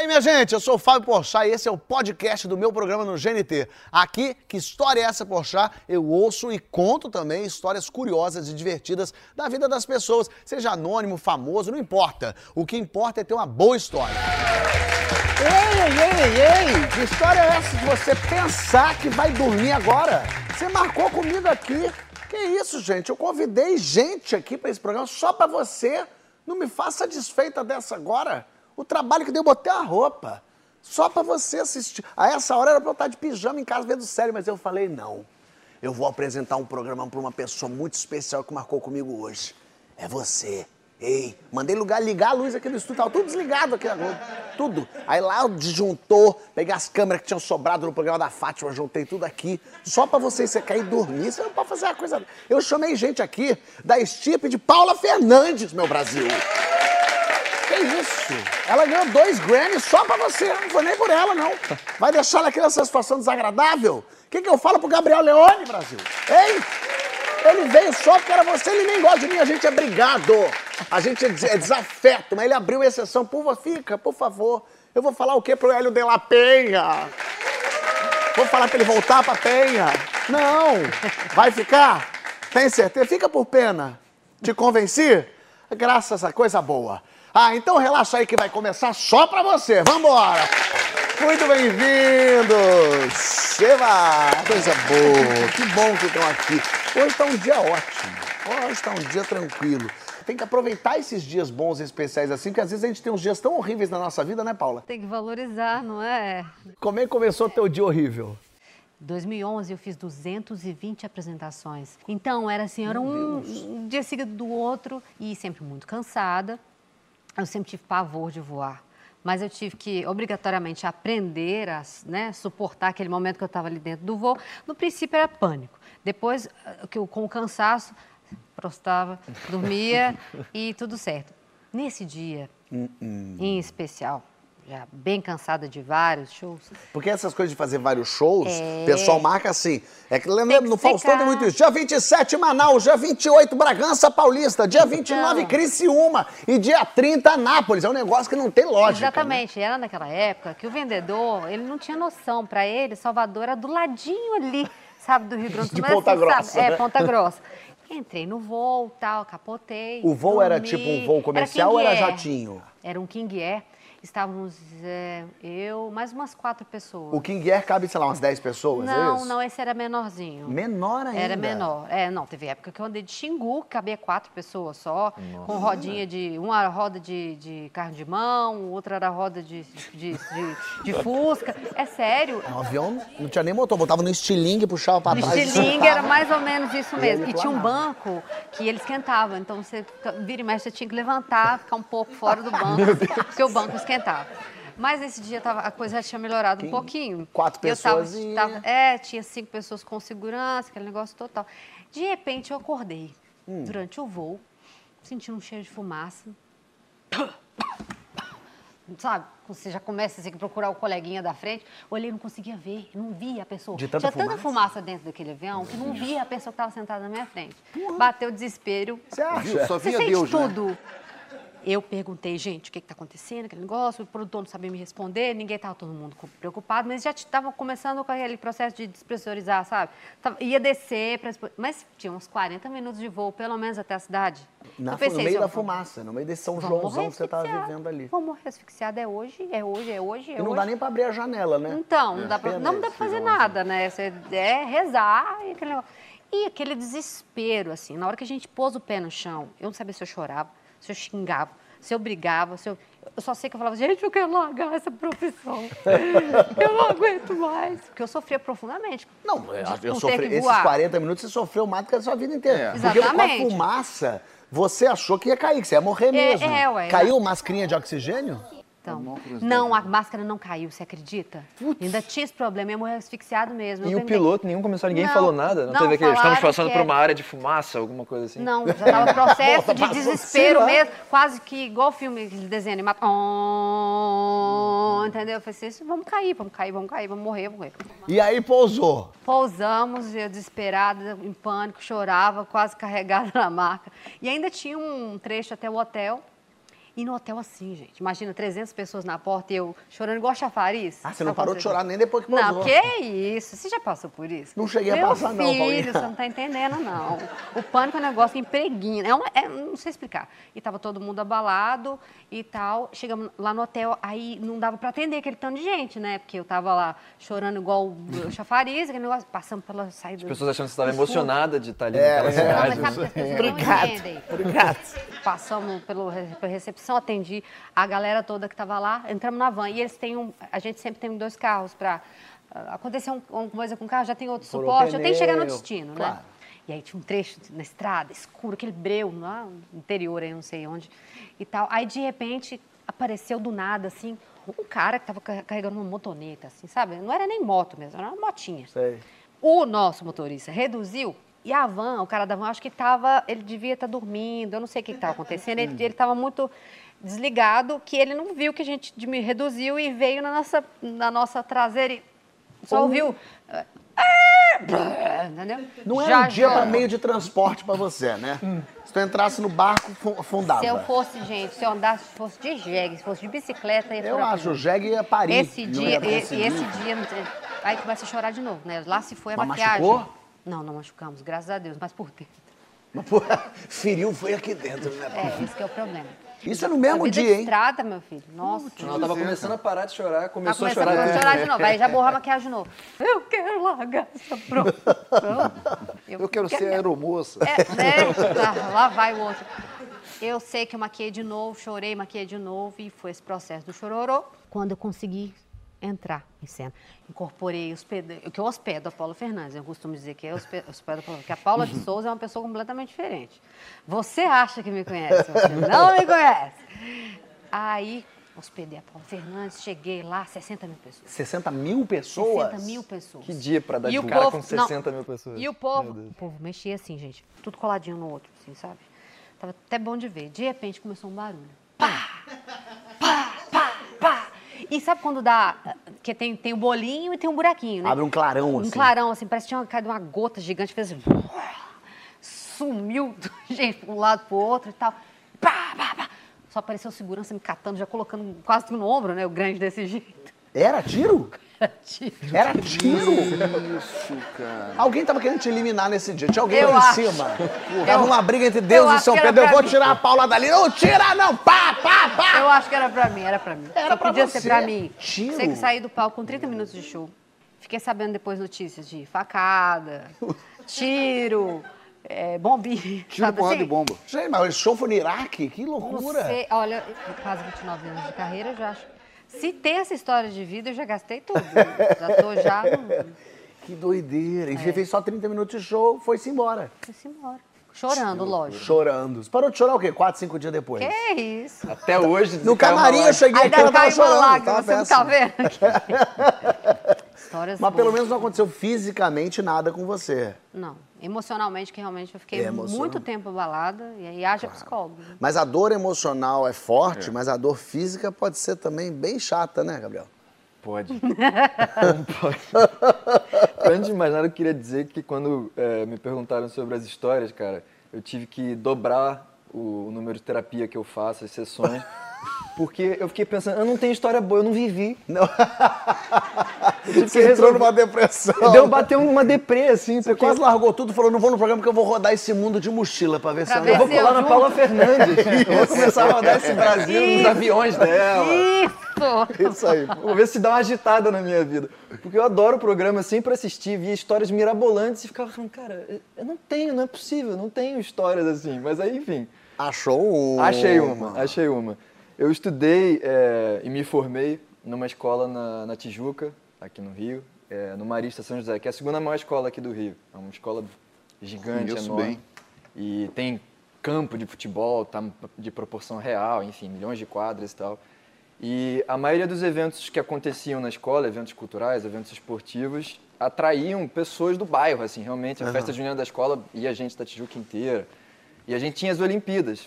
aí, minha gente, eu sou o Fábio Porchat e esse é o podcast do meu programa no GNT. Aqui, que história é essa, Porchat? Eu ouço e conto também histórias curiosas e divertidas da vida das pessoas, seja anônimo, famoso, não importa. O que importa é ter uma boa história. Ei, ei, ei, ei! Que história é essa de você pensar que vai dormir agora? Você marcou comigo aqui. Que isso, gente? Eu convidei gente aqui para esse programa só para você. Não me faça desfeita dessa agora. O trabalho que deu, eu botei a roupa. Só para você assistir. A essa hora era pra eu estar de pijama em casa vendo série, mas eu falei, não. Eu vou apresentar um programa para uma pessoa muito especial que marcou comigo hoje. É você. Ei, mandei lugar, ligar a luz aqui no estúdio, tava tudo desligado aqui Globo. Tudo. Aí lá eu disjuntou, peguei as câmeras que tinham sobrado no programa da Fátima, juntei tudo aqui. Só pra você, você cair e dormir, você não pode fazer uma coisa. Eu chamei gente aqui da estipe de Paula Fernandes, meu Brasil. Que isso? Ela ganhou dois Grammys só pra você, não foi nem por ela, não. Vai deixar ela aqui nessa situação desagradável? O que, que eu falo pro Gabriel Leone, Brasil? Hein? Ele veio só porque era você, ele nem gosta de mim, a gente é brigado. A gente é, é desafeto, mas ele abriu exceção. Por fica, por favor. Eu vou falar o quê pro Hélio de la Penha? Vou falar pra ele voltar pra Penha? Não. Vai ficar? Tem certeza? Fica por pena. Te convenci? Graças a coisa boa. Ah, então relaxa aí que vai começar só pra você. Vambora! Muito bem-vindos! Eva! Coisa boa! Que bom que estão aqui. Hoje está um dia ótimo. Hoje está um dia tranquilo. Tem que aproveitar esses dias bons e especiais assim, porque às vezes a gente tem uns dias tão horríveis na nossa vida, né, Paula? Tem que valorizar, não é? Como é que começou o teu dia horrível? 2011 eu fiz 220 apresentações. Então era assim, era um, um dia seguido do outro e sempre muito cansada. Eu sempre tive pavor de voar, mas eu tive que obrigatoriamente aprender a né, suportar aquele momento que eu estava ali dentro do voo. No princípio era pânico, depois que eu, com o cansaço prostava, dormia e tudo certo. Nesse dia, Hum, hum. em especial, já bem cansada de vários shows, Porque essas coisas de fazer vários shows, É. o pessoal marca assim. É que lembra, no Faustão tem muito isso. Dia 27, Manaus. Dia 28, Bragança Paulista. Dia 29, Então. Criciúma. E dia 30, Nápoles. É um negócio que não tem lógica. né? Exatamente, era naquela época que o vendedor, ele não tinha noção. Para ele, Salvador era do ladinho ali, sabe, do Rio Grande do Sul. De Mas, Ponta assim, Grossa, sabe, É, né? Ponta Grossa. Entrei no voo, tal, capotei. O voo era dormi. tipo um voo comercial ou King era jatinho? Era um King Air. Estávamos é, eu, mais umas quatro pessoas. O King Air cabe, sei lá, umas 10 pessoas, é Não, isso? não, esse era menorzinho. Menor ainda. Era menor. É, não, teve época que eu andei de Xingu, que cabia quatro pessoas só, com rodinha de. Uma roda de, de carro de mão, outra era roda de, de, de, de Fusca. É sério. O avião não tinha nem motor, botava no estilingue e puxava pra No trás. e estilingue era mais ou menos isso mesmo. E tinha um banco que ele esquentava. Então você vira e mexe, você tinha que levantar, ficar um pouco fora do banco, porque o banco esquentava. Mas esse dia tava, a coisa já tinha melhorado um pouquinho. quatro Eu tava- pessoas e- tava- é, tinha cinco pessoas com segurança, aquele negócio total. De repente eu acordei Hum. durante o voo, sentindo um cheiro de fumaça. Sabe? Você já começa assim, a procurar o coleguinha da frente. Olhei, não conseguia ver, não via a pessoa. De tanta Tinha tanta fumaça? fumaça dentro daquele avião que não via a pessoa que estava sentada na minha frente. Bateu o desespero. Você acha? Só Você via sente Deus, né? Eu perguntei, gente, o que está acontecendo, aquele negócio, o produtor não sabia me responder, ninguém estava todo mundo preocupado, mas já estava começando com aquele processo de despressurizar, sabe? Tava- ia descer, mas tinha uns 40 minutos de voo, pelo menos até a cidade. Na, pensei, no meio assim, da fumaça, no meio desse São Joãozão que você tava asfixiado. vivendo ali. Vamos morrer asfixiado, é hoje, é hoje, é hoje, é E não hoje. dá nem pra abrir a janela, né? Então, não dá pra, Pena não dá pra fazer nada, né? Você é rezar e aquele negócio. E aquele desespero, assim, na hora que a gente pôs o pé no chão, eu não sabia se eu chorava, se eu xingava, se eu brigava, se eu... Eu só sei que eu falava, gente, eu quero largar essa profissão. eu não aguento mais. Porque eu sofria profundamente. Não, eu, sofri, esses voar. 40 minutos você sofreu mais do que a sua vida inteira. É. Porque com a Exatamente. fumaça, você achou que ia cair, que você ia morrer mesmo. é, ué. Caiu mascarinha de oxigênio? Então, não, a máscara não caiu, você acredita? Ainda tinha esse problema, ia morrer asfixiado mesmo. E o piloto, nenhum comissário, ninguém Não, falou nada? Não, não, teve aquele, estamos passando que por é- uma área de fumaça, alguma coisa assim? Não, já estava processo de desespero mesmo, quase que igual filme, aquele desenho animado. Oh, entendeu? Eu falei assim, vamos cair, vamos cair, vamos cair, vamos morrer, vamos morrer. E aí pousou. Pousamos, eu desesperada, em pânico, chorava, quase carregada na maca. E ainda tinha um trecho até o hotel. E no hotel assim, gente. Imagina 300 pessoas na porta e eu chorando igual chafariz. Ah, você não parou de chorar nem depois que Não, posou. que isso? Você já passou por isso? Não cheguei a Meu passar, não, filho, Paulinha. você não tá entendendo, não. O pânico é um negócio impregna. É, uma, é não sei explicar. E tava todo mundo abalado e tal. Chegamos lá no hotel, aí não dava para atender aquele tanto de gente, né? Porque eu tava lá chorando igual o chafariz, aquele negócio, passando pela saída. As pessoas achando que você estava emocionada de estar ali É, naquela é. Não, mas cidade. sabe que as pessoas Obrigado. não entendem. Obrigado. Passamos pelo, pela recepção, atendi a galera toda que estava lá, entramos na van. E eles têm um. A gente sempre tem dois carros para. acontecer um- uma coisa com o carro, já tem outro Furou suporte, eu tenho que chegar no destino, claro. né? E aí tinha um trecho na estrada, escuro, aquele breu, lá no interior aí, não sei onde, e tal. Aí, de repente, apareceu do nada, assim, um cara que estava carregando uma motoneta, assim, sabe? Não era nem moto mesmo, era uma motinha. Sei. O nosso motorista reduziu e a van, o cara da van, acho que estava, ele devia estar dormindo, eu não sei o que estava acontecendo, ele estava muito desligado, que ele não viu que a gente dimi- reduziu e veio na nossa, na nossa traseira e só ouviu. "Ah!" Entendeu? Não era Já, um dia já. para meio de transporte para você, né? Se tu entrasse no barco, fu- afundava. Se eu fosse, gente, se eu andasse, se fosse de jegue, se fosse de bicicleta, ia Eu acho, o pneu. Jeg ia parir. Esse dia, ia e- esse dia, aí começa a chorar de novo, né? Lá se foi a Mas maquiagem. machucou? Não, não machucamos, graças a Deus, mas por dentro. Mas, pô, feriu foi aqui dentro, né? É, esse que é o problema. Isso é no a mesmo vida dia, de hein? estrada, meu filho. Nossa. Não, ela tava começando a parar de chorar, Tá começou a começando chorar. a chorar de novo. Aí já borrou a maquiagem de novo. Eu quero largar essa profissão. Eu quero ser aeromoça. É, né? Tá, lá vai o outro. Eu sei que eu maquiei de novo, chorei, maquiei de novo e foi esse processo do chororô. Quando eu consegui entrar em cena, incorporei os ped... o que eu hospedo a Paula Fernandes. Eu costumo dizer que eu hospe- hospedo a Paula, porque a Paula de Souza é uma pessoa completamente diferente. Você acha que me conhece, você não me conhece. Aí, hospedei a Paula Fernandes, cheguei lá, 60 mil pessoas. 60 mil pessoas? 60 mil pessoas. Que dia pra dar E de cara povo- com 60 mil pessoas. E o povo, o povo mexia assim, gente, tudo coladinho no outro, assim, sabe? Tava até bom de ver. De repente começou um barulho. Pá! E sabe quando dá. Que tem, tem o bolinho e tem um buraquinho, né? Abre um clarão, Um assim. clarão, assim, parece que tinha caído uma gota gigante, fez. Sumiu, gente, de um lado pro outro e tal. Pá, pá, pá. Só apareceu segurança me catando, já colocando quase no ombro, né? O grande desse jeito. Era tiro? Tiro. Era tiro? Isso, cara. Alguém tava querendo te eliminar nesse dia. Tinha alguém Eu lá em acho. cima. Tava uma briga entre Deus eu e São era Pedro. Eu vou mim. tirar a Paula dali. Não, tira não! Pá, pá, pá! Eu acho que era pra mim, era pra mim. Era Só pra podia você. ser pra mim. Tiro. Sei que saí do palco com 30 minutos de show. Fiquei sabendo depois notícias de facada, tiro, é, bombinha. Tiro, porrada assim? e bomba. Gente, mas esse show foi no Iraque? Que loucura! Você, olha, quase 29 anos de carreira, eu já acho. Se tem essa história de vida, eu já gastei tudo. Já tô já. no- Que doideira. E É. você fez só 30 minutos de show, foi-se embora. Fui-se embora. Chorando, lógico. Chorando. Você parou de chorar o quê? Quatro, cinco dias depois? Que isso? Até hoje. No camarim eu cheguei aqui, Ainda eu tava chorando. lágrima, tava você não tá vendo? Histórias Mas pelo boas. menos não aconteceu fisicamente nada com você. Não, emocionalmente, que realmente eu fiquei É, muito tempo abalada, e aí haja psicólogo. né? Mas a dor emocional é forte, mas a dor física pode ser também bem chata, né, Gabriel? Pode. Não pode. Antes de mais nada, eu queria dizer que quando eh, me perguntaram sobre as histórias, cara, eu tive que dobrar o, o número de terapia que eu faço, as sessões, porque eu fiquei pensando, eu não tenho história boa, eu não vivi. Não. que Você entrou resolver. numa depressão. Deu bater uma deprê, assim, Você porque quase largou tudo e falou, não vou no programa porque eu vou rodar esse mundo de mochila pra ver Pra se ver eu eu vou colar na. Paula Fernandes. Eu vou começar a rodar esse Brasil nos aviões dela. Isso! Isso aí. Vou ver se dá uma agitada na minha vida. Porque eu adoro o programa, sempre assisti, via histórias mirabolantes e ficava falando, cara, eu não tenho, não é possível, não tenho histórias assim. Mas aí, enfim, Achou uma. achei uma, achei uma. Eu estudei é, e me formei numa escola na, na Tijuca, aqui no Rio, é, no Marista São José, que é a segunda maior escola aqui do Rio. É uma escola gigante, enorme. bem. E tem campo de futebol, tá de proporção real, enfim, milhões de quadras e tal. E a maioria dos eventos que aconteciam na escola, eventos culturais, eventos esportivos, atraíam pessoas do bairro, assim, realmente. A festa junina da escola ia gente da Tijuca inteira. E a gente tinha as Olimpíadas,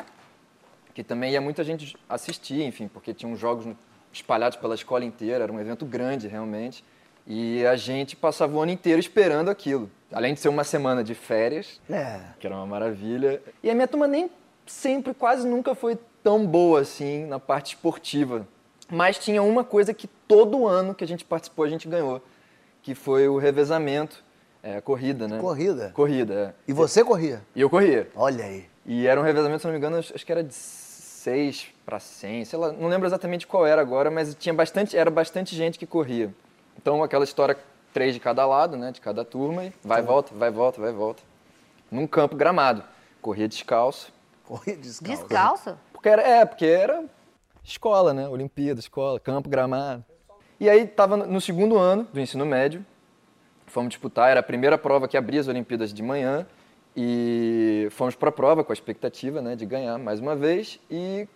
que também ia muita gente assistir, enfim, porque tinham jogos no- espalhados pela escola inteira, era um evento grande, realmente. E a gente passava o ano inteiro esperando aquilo. Além de ser uma semana de férias, É. que era uma maravilha. E a minha turma nem sempre, quase nunca foi tão boa assim na parte esportiva. Mas tinha uma coisa que todo ano que a gente participou a gente ganhou, que foi o revezamento, é, a corrida, né? Corrida? Corrida, é. E você corria? E eu corria. Olha aí. E era um revezamento, se não me engano, acho que era de 6 para 100, sei lá, não lembro exatamente qual era agora, mas tinha bastante, era bastante gente que corria. Então aquela história, três de cada lado, né, de cada turma, e vai, volta, vai, volta, vai, volta. Num campo gramado. Corria descalço. Corria descalço. Descalça? Porque era, é, porque era escola, né? Olimpíada, escola, campo, gramado. E aí tava no segundo ano do ensino médio, fomos disputar, era a primeira prova que abria as Olimpíadas de manhã e fomos para a prova com a expectativa, né, de ganhar mais uma vez e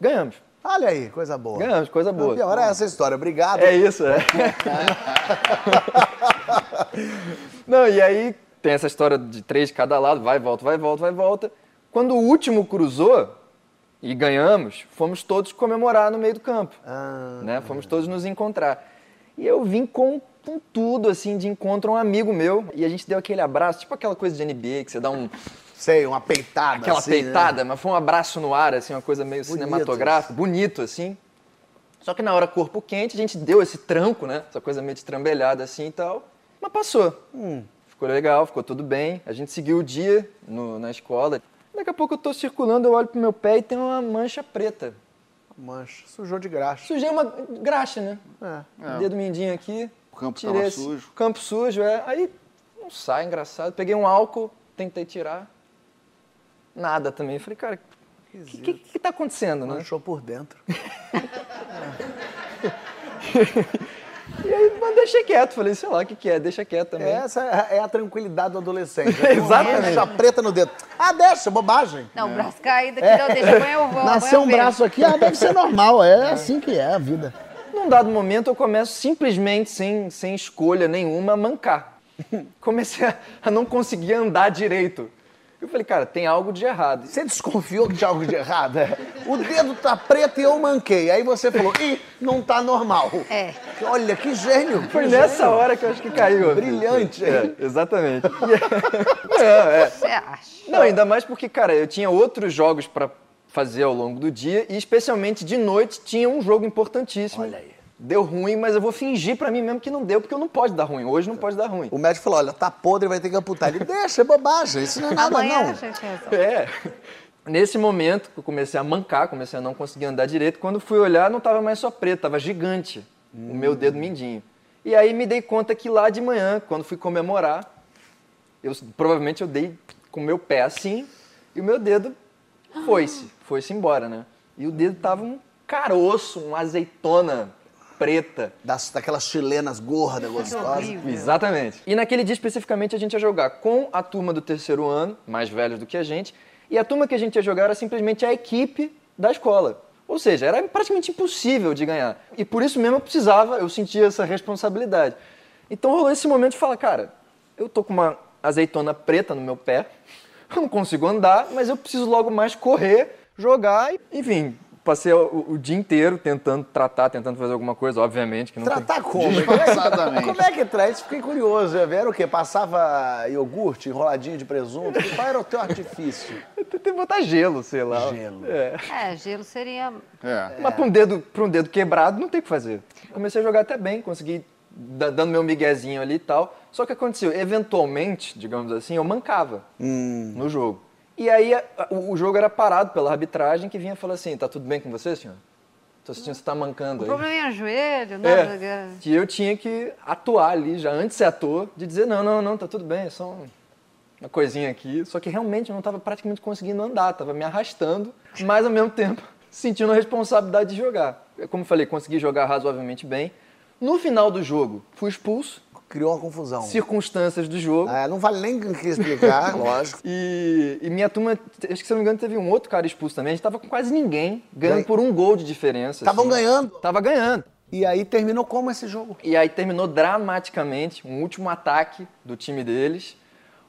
ganhamos. Olha aí, coisa boa. Ganhamos, coisa boa. Pior é essa história. Obrigado. É isso, é. Não, e aí tem essa história de três de cada lado, vai, volta, vai, volta, vai, volta. Quando o último cruzou e ganhamos, fomos todos comemorar no meio do campo. Ah, né? Fomos todos nos encontrar. E eu vim com, com tudo, assim, de encontro a um amigo meu. E a gente deu aquele abraço, tipo aquela coisa de NBA, que você dá um, sei, uma peitada. aquela assim, né? peitada, mas foi um abraço no ar, assim, uma coisa meio Bonito cinematográfica, bonito, assim. Só que na hora corpo quente, a gente deu esse tranco, né? Essa coisa meio destrambelhada assim e tal. Mas passou. Hum. Ficou legal, ficou tudo bem. A gente seguiu o dia no- na escola. Daqui a pouco eu tô circulando, eu olho pro meu pé e tem uma mancha preta. Mancha, sujou de graxa. Sujei uma graxa, né? É. É. Dedo mindinho aqui. O campo tirei tava esse- sujo. Campo sujo, é. Aí não sai, engraçado. Peguei um álcool, tentei tirar. Nada também. Falei, cara, o que, que, que tá acontecendo, né? Manchou por dentro. E aí, mas deixei quieto. Falei, sei lá, o que, que é? Deixa quieto também. Essa é a tranquilidade do adolescente. Exatamente. Mancha preta no dedo. Ah, deixa, bobagem. Não, braço caído aqui, não, deixa, amanhã eu vou. Nasceu um braço aqui, ah, deve ser normal. É assim que é a vida. Num dado momento, eu começo simplesmente, sem, sem escolha nenhuma, a mancar. Comecei a, a não conseguir andar direito. Eu falei, cara, tem algo de errado. Você desconfiou que tinha algo de errado? É? O dedo tá preto e eu manquei. Aí você falou, ih, não tá normal. É. Olha, que gênio. que Foi nessa gênio. hora que eu acho que caiu. Brilhante. É, exatamente. Não, é. Você acha? Não, ainda mais porque, cara, eu tinha outros jogos pra fazer ao longo do dia e especialmente de noite tinha um jogo importantíssimo. Olha aí. Deu ruim, mas eu vou fingir pra mim mesmo que não deu, porque eu não pode dar ruim. Hoje não pode dar ruim. O médico falou, olha, tá podre, vai ter que amputar. Ele, deixa, é bobagem, isso não é nada Amanhã não. a gente resolve. É. Nesse momento que eu comecei a mancar, comecei a não conseguir andar direito, quando fui olhar não estava mais só preto, estava gigante o meu dedo mindinho. E aí me dei conta que lá de manhã, quando fui comemorar, eu provavelmente eu dei com o meu pé assim e o meu dedo foi-se, foi-se embora, né? E o dedo tava um caroço, uma azeitona preta. Das, daquelas chilenas gordas, gostosas. horrível. Exatamente. E naquele dia especificamente a gente ia jogar com a turma do terceiro ano, mais velhos do que a gente, e a turma que a gente ia jogar era simplesmente a equipe da escola. Ou seja, era praticamente impossível de ganhar. E por isso mesmo eu precisava, eu sentia essa responsabilidade. Então rolou esse momento de falar, cara, eu tô com uma azeitona preta no meu pé, eu não consigo andar, mas eu preciso logo mais correr, jogar e, enfim, passei o, o dia inteiro tentando tratar, tentando fazer alguma coisa, obviamente que não tem- Tratar como? Disfarçadamente. Como é que traz? Fiquei curioso. Era o quê? Passava iogurte, enroladinho de presunto? Qual era o teu artifício? Eu tentei botar gelo, sei lá. Gelo. É. É, gelo seria. É. Mas pra um, dedo, pra um dedo quebrado não tem o que fazer. Comecei a jogar até bem, consegui dando meu miguezinho ali e tal. Só que aconteceu, eventualmente, digamos assim, eu mancava no jogo. E aí a- o, o jogo era parado pela arbitragem que vinha e falou assim, tá tudo bem com você, senhor? Tô sentindo que você tá mancando O aí. problema é o joelho, não É, que eu tinha que atuar ali, já antes de ser ator, de dizer, não, não, não, tá tudo bem, é só um- uma coisinha aqui. Só que realmente eu não estava praticamente conseguindo andar, estava me arrastando, mas ao mesmo tempo sentindo a responsabilidade de jogar. Como eu falei, consegui jogar razoavelmente bem. No final do jogo, fui expulso, Criou uma confusão. circunstâncias do jogo. É, não vale nem que explicar, lógico. E, e minha turma, acho que se eu não me engano, teve um outro cara expulso também. A gente tava com quase ninguém, ganhando Ganha- por um gol de diferença. Estavam assim. ganhando. Tava ganhando. E aí terminou como esse jogo? E aí terminou dramaticamente, um último ataque do time deles,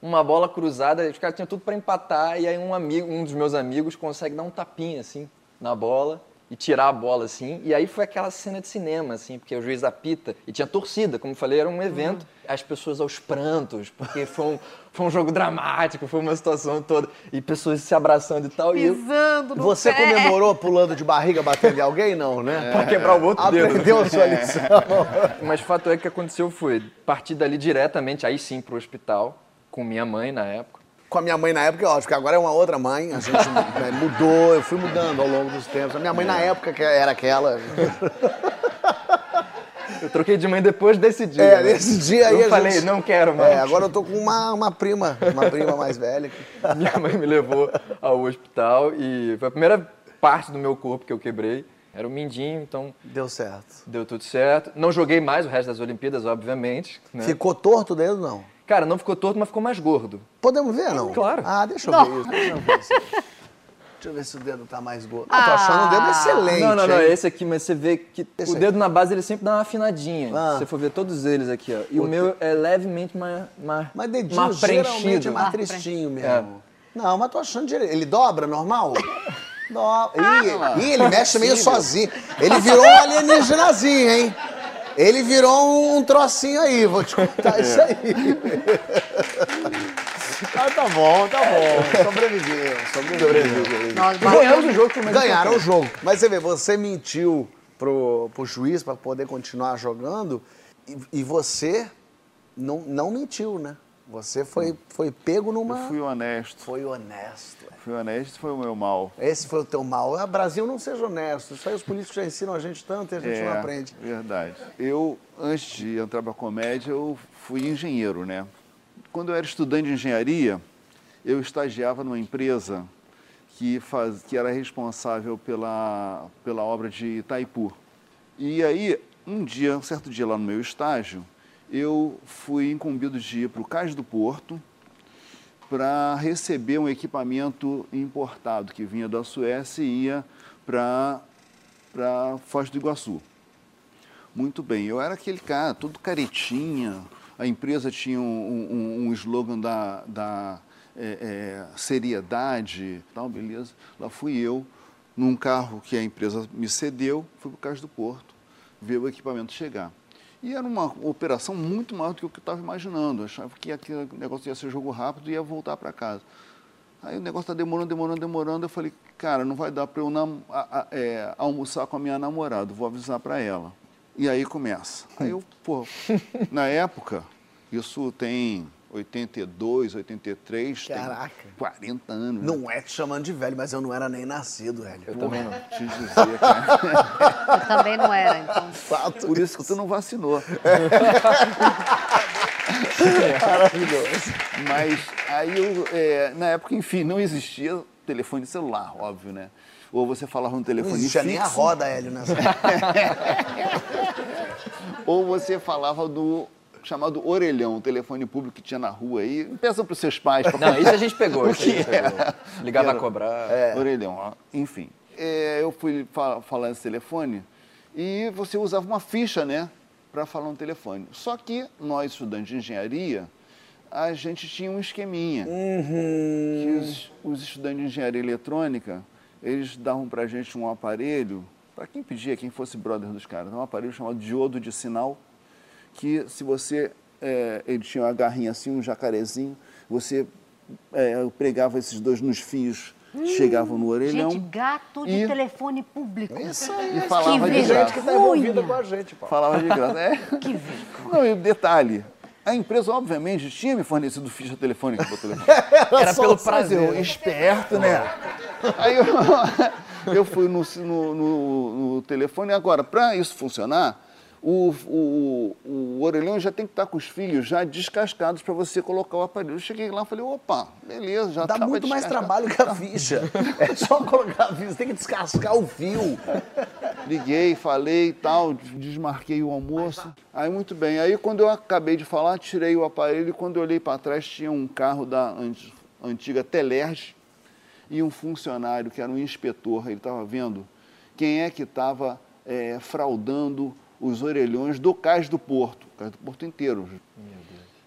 uma bola cruzada, os caras tinham tudo para empatar, e aí um amigo, um dos meus amigos consegue dar um tapinha assim na bola e tirar a bola, assim. E aí foi aquela cena de cinema, assim, porque o juiz apita e tinha torcida, como eu falei, era um evento. Uhum. As pessoas aos prantos, porque foi um, foi um jogo dramático, foi uma situação toda. E pessoas se abraçando e tal. Pisando e eu... Você pé. comemorou pulando de barriga, batendo em alguém? Não, né? É. Pra quebrar o outro Aprendeu dedo. Aprendeu a sua lição. Mas fato é que aconteceu foi partir dali diretamente, aí sim, pro hospital, com minha mãe na época com a minha mãe na época, é óbvio, porque agora é uma outra mãe, a gente né, mudou, eu fui mudando ao longo dos tempos. A minha mãe na época era aquela. Eu troquei de mãe depois desse dia. É, né? nesse dia aí eu falei, gente... não quero mais. É, agora eu tô com uma, uma prima, uma prima mais velha. Minha mãe me levou ao hospital e foi a primeira parte do meu corpo que eu quebrei. Era o mindinho, então. Deu certo. Deu tudo certo. Não joguei mais o resto das Olimpíadas, obviamente. Né? Ficou torto o dedo, não? Cara, não ficou torto, mas ficou mais gordo. Podemos ver, não? Claro. Ah, deixa eu não. ver isso. Deixa eu ver, isso. deixa eu ver se o dedo tá mais gordo. Ah, tô achando o dedo excelente. Não, não, não, hein? esse aqui, mas você vê que esse o dedo na base ele sempre dá uma afinadinha. Ah. Se você for ver todos eles aqui, ó. E o, o meu é levemente mais, mais, mas dedinho mais preenchido. é mais tristinho mesmo. É. Não, mas tô achando direito. Ele dobra normal? dobra. Ah, Ih, ele mexe meio sozinho. Ele virou um alienígenazinho, hein? Ele virou um trocinho aí, vou te contar é. isso aí. ah, tá bom, tá bom. Sobreviveu, sobreviveu. Nós ganhamos o jogo. Ganharam o jogo. Mas você vê, você mentiu pro, pro juiz para poder continuar jogando e, e você não, não mentiu, né? Você foi, foi pego numa. Eu fui honesto. Foi honesto. Fui honesto, foi o meu mal. Esse foi o teu mal. O ah, Brasil não seja honesto. Isso aí os políticos já ensinam a gente tanto e a gente é, não aprende. Verdade. Eu, antes de entrar para a comédia, eu fui engenheiro, né? Quando eu era estudante de engenharia, eu estagiava numa empresa que, faz, que era responsável pela, pela obra de Itaipu. E aí, um dia, um certo dia lá no meu estágio, eu fui incumbido de ir para o Cais do Porto para receber um equipamento importado que vinha da Suécia e ia para Foz do Iguaçu. Muito bem, eu era aquele cara, todo caretinha, a empresa tinha um, um, um slogan da, da é, é, seriedade, tal, beleza. Lá fui eu, num carro que a empresa me cedeu, fui para o Cais do Porto, ver o equipamento chegar. E era uma operação muito maior do que eu estava imaginando. Eu achava que aquele negócio ia ser jogo rápido e ia voltar para casa. Aí o negócio está demorando, demorando, demorando. Eu falei, cara, não vai dar para eu a, a, é, almoçar com a minha namorada, vou avisar para ela. E aí começa. Aí eu, pô, na época, isso tem 82, 83, Caraca. tem 40 anos. Não né? é te chamando de velho, mas eu não era nem nascido, velho. Eu também não. Te dizer, cara. eu também não era, então. Fato Por isso que tu não vacinou. Maravilhoso. Mas aí, eu, é, na época, enfim, não existia telefone celular, óbvio, né? Ou você falava no telefone não existia fixo. nem a roda, Hélio, nessa Ou você falava do chamado Orelhão, um telefone público que tinha na rua aí. Peçam para os seus pais. Pra... Não, isso a gente pegou. Pegou. Ligava Era, a cobrar. É. Orelhão, ó. enfim. É, eu fui falar nesse telefone e você usava uma ficha, né, para falar no telefone. Só que nós, estudantes de engenharia, a gente tinha um esqueminha. Uhum. Que os, os estudantes de engenharia eletrônica, eles davam para a gente um aparelho, para quem pedia, quem fosse brother dos caras, um aparelho chamado diodo de sinal que se você, é, ele tinha uma garrinha assim, um jacarezinho, você é, pregava esses dois nos fios hum, chegavam no orelhão. Gente, gato de e... telefone público. Isso aí. E falava que de graça. gente que está envolvida com a gente, Paulo. Falava de graça. É. Que vergonha. Não, e detalhe, a empresa, obviamente, tinha me fornecido ficha telefônica para o telefone. Era pelo prazer. Esperto, né? Aí eu, eu fui no, no, no, no telefone. Agora, para isso funcionar, o, o, o orelhão já tem que estar com os filhos já descascados para você colocar o aparelho. Eu cheguei lá e falei, opa, beleza, já Dá muito mais trabalho que a ficha. é só colocar a ficha, tem que descascar o fio. Liguei, falei e tal, desmarquei o almoço. Aí muito bem, aí quando eu acabei de falar, tirei o aparelho e quando eu olhei para trás tinha um carro da antiga Telerge e um funcionário que era um inspetor, ele estava vendo quem é que estava é, fraudando os orelhões do Cais do Porto, Cais do Porto inteiro.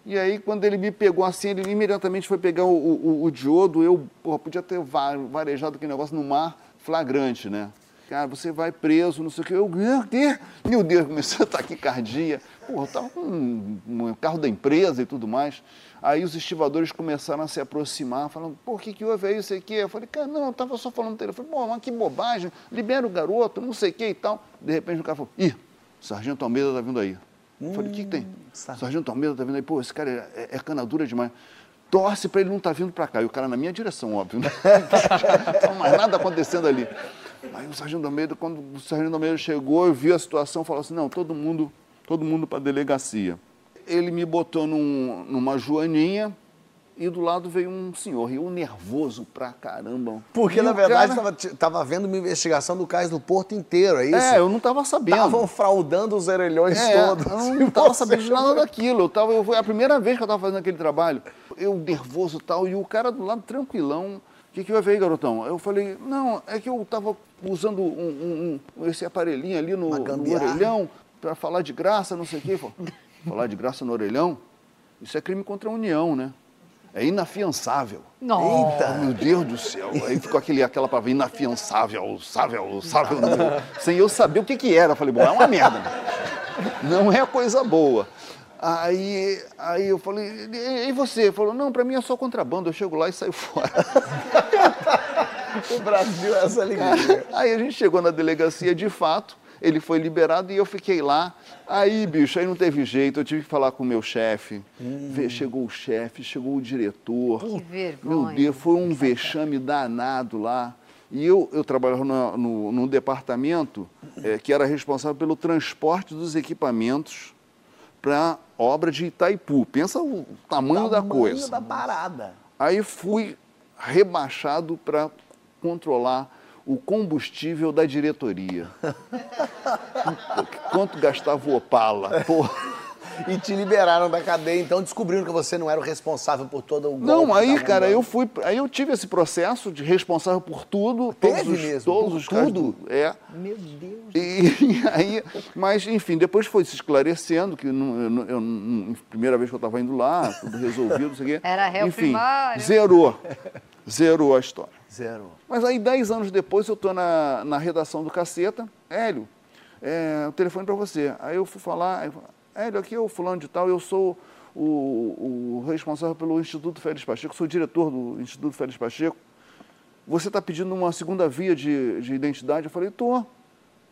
E aí, quando ele me pegou assim, ele imediatamente foi pegar o, o, o diodo, eu porra, podia ter varejado aquele negócio no mar flagrante, né? cara, você vai preso, não sei o que. Eu, meu Deus, meu Deus, começou a taquicardia. Pô, eu tava com um, um carro da empresa e tudo mais. Aí os estivadores começaram a se aproximar, falando, pô, o que, que houve aí, não sei o quê. Eu falei, cara, não, eu tava só falando no telefone. Pô, mas que bobagem, libera o garoto, não sei o que e tal. De repente o cara falou, ih, Sargento Almeida tá vindo aí. Eu falei, o que, que tem? Sargento Almeida tá vindo aí. Pô, esse cara é, é, é cana dura demais torce para ele não estar tá vindo para cá. E o cara na minha direção, óbvio. Né? Não tá mais nada acontecendo ali. Aí o Sargento Almeida, quando o Sargento Almeida chegou e viu a situação, falou assim, não, todo mundo, todo mundo para delegacia. Ele me botou num, numa joaninha e do lado veio um senhor, e eu nervoso pra caramba. Porque, e na verdade, cara... havendo uma investigação do cais do Porto inteiro, é isso? É, eu não estava sabendo. Estavam fraudando os orelhões é, todos. Eu não estava sabendo de nada daquilo. Eu tava, eu, foi a primeira vez que eu estava fazendo aquele trabalho. Eu nervoso e tal, e o cara do lado tranquilão. O que, que vai ver aí, garotão? Eu falei, não, é que eu estava usando um, um, um, esse aparelhinho ali no, no orelhão para falar de graça, não sei o quê. Falar de graça no orelhão? Isso é crime contra a União, né? É inafiançável. Não. Eita, meu Deus do céu. Aí ficou aquele, aquela palavra inafiançável, sável, sável, sem eu saber o que, que era. Eu falei, bom, é uma merda. Não é coisa boa. Aí, aí eu falei, e você? Ele falou, não, para mim é só contrabando, eu chego lá e saio fora. o Brasil é essa alegria. Aí a gente chegou na delegacia de fato, ele foi liberado e eu fiquei lá. Aí, bicho, aí não teve jeito, eu tive que falar com o meu chefe. Hum. Chegou o chefe, chegou o diretor. Que vergonha. Meu Deus, foi um vexame danado lá. E eu, eu trabalhava no, no, num departamento é, que era responsável pelo transporte dos equipamentos para obra de Itaipu. Pensa o tamanho, tamanho da coisa. da parada. Aí fui rebaixado para controlar o combustível da diretoria. Quanto gastava o Opala? Porra. E te liberaram da cadeia, então descobriram que você não era o responsável por todo o golpe. Não, aí, cara, eu fui. Aí eu tive esse processo de responsável por tudo. Teve todos os, mesmo? Todos os tudo? Casos, é. Meu Deus. E, e, aí, mas, enfim, depois foi se esclarecendo que não, eu, eu, primeira vez que eu estava indo lá, tudo resolvido, não sei o quê. Era réu enfim, primário. Zerou. Zerou a história. Zero. Mas aí, dez anos depois, eu estou na, na redação do Caceta. Hélio, é, o telefone para você. Aí eu fui falar, aí, Hélio, aqui é o fulano de tal, eu sou o, o responsável pelo Instituto Félix Pacheco, sou diretor do Instituto Félix Pacheco. Você está pedindo uma segunda via de, de identidade? Eu falei, estou.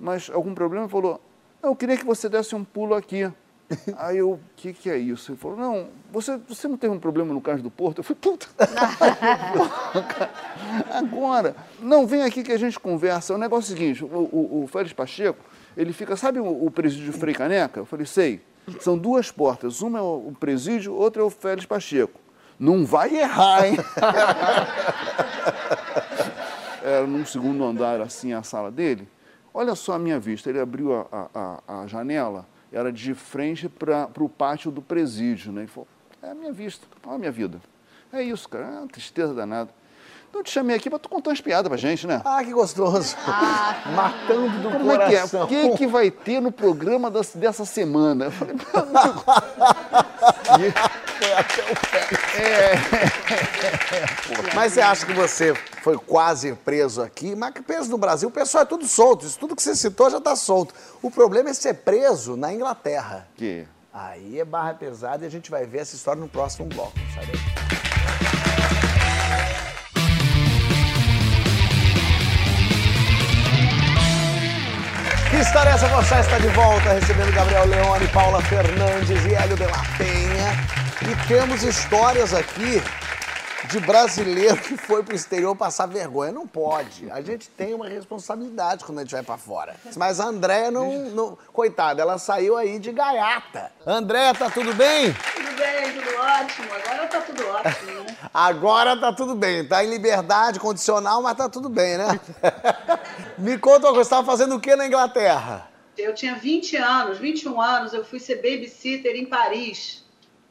Mas algum problema? Ele falou, eu queria que você desse um pulo aqui. Aí eu, o que, que é isso? Ele falou, não, você, você não teve um problema no caso do Porto? Eu falei, puta, agora, não, vem aqui que a gente conversa. O negócio é o seguinte, o, o, o Félix Pacheco, ele fica, sabe o, o presídio Frei Caneca? Eu falei, sei. São duas portas, uma é o presídio, outra é o Félix Pacheco. Não vai errar, hein? Era num segundo andar, assim, a sala dele. Olha só a minha vista. Ele abriu a, a, a janela, era de frente para o pátio do presídio, né? Ele falou, é a minha vista, olha a minha vida. É isso, cara, é uma tristeza danada. Então eu te chamei aqui para tu contar umas piadas pra gente, né? Ah, que gostoso. Ah, Matando do Como coração. é que é? O que, que vai ter no programa das, dessa semana? Eu falei, o pé. É. Mas você acha que você foi quase preso aqui? Mas que preso no Brasil, o pessoal é tudo solto. Isso tudo que você citou já está solto. O problema é ser preso na Inglaterra. Que? Aí é barra pesada e a gente vai ver essa história no próximo bloco. Sabe? Que história é essa? Você está de volta, recebendo Gabriel Leone, Paula Fernandes e Hélio de la Penha. E temos histórias aqui de brasileiro que foi pro exterior passar vergonha. Não pode. A gente tem uma responsabilidade quando a gente vai para fora. Mas a Andréia não, não. Coitada, ela saiu aí de gaiata. Andréia, tá tudo bem? Tudo bem, tudo ótimo. Agora tá tudo ótimo, né? Agora tá tudo bem. Tá em liberdade condicional, mas tá tudo bem, né? Me conta, você estava fazendo o que na Inglaterra? Eu tinha 20 anos, 21 anos, eu fui ser babysitter em Paris.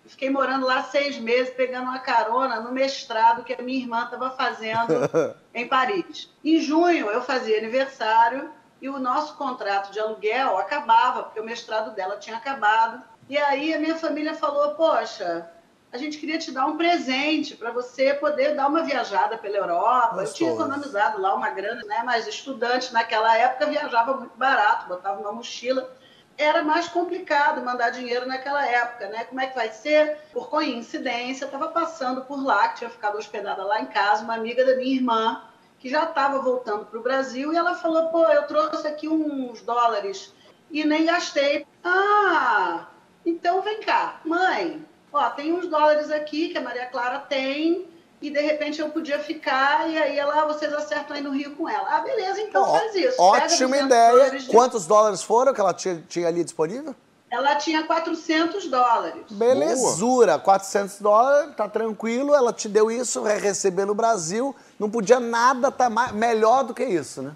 Fiquei morando lá seis meses, pegando uma carona no mestrado que a minha irmã estava fazendo em Paris. Em junho, eu fazia aniversário e o nosso contrato de aluguel acabava, porque o mestrado dela tinha acabado. E aí a minha família falou: Poxa, a gente queria te dar um presente para você poder dar uma viajada pela Europa. Gostoso. Eu tinha economizado lá uma grana, né? Mas estudante naquela época viajava muito barato, botava uma mochila. Era mais complicado mandar dinheiro naquela época, né? Como é que vai ser? Por coincidência, estava passando por lá, que tinha ficado hospedada lá em casa, uma amiga da minha irmã, que já estava voltando para o Brasil, e ela falou: pô, eu trouxe aqui uns dólares e nem gastei. Ah, então vem cá, mãe, ó, tem uns dólares aqui que a Maria Clara tem e de repente eu podia ficar e aí ela, vocês acertam aí no Rio com ela. Ah, beleza, então Ó, faz isso. Ótima 200 ideia. dólares de- Quantos dólares foram que ela tinha, tinha ali disponível? Ela tinha 400 dólares. Belezura, 400 dólares, tá tranquilo, ela te deu isso, vai receber no Brasil, não podia nada tá mais, melhor do que isso, né?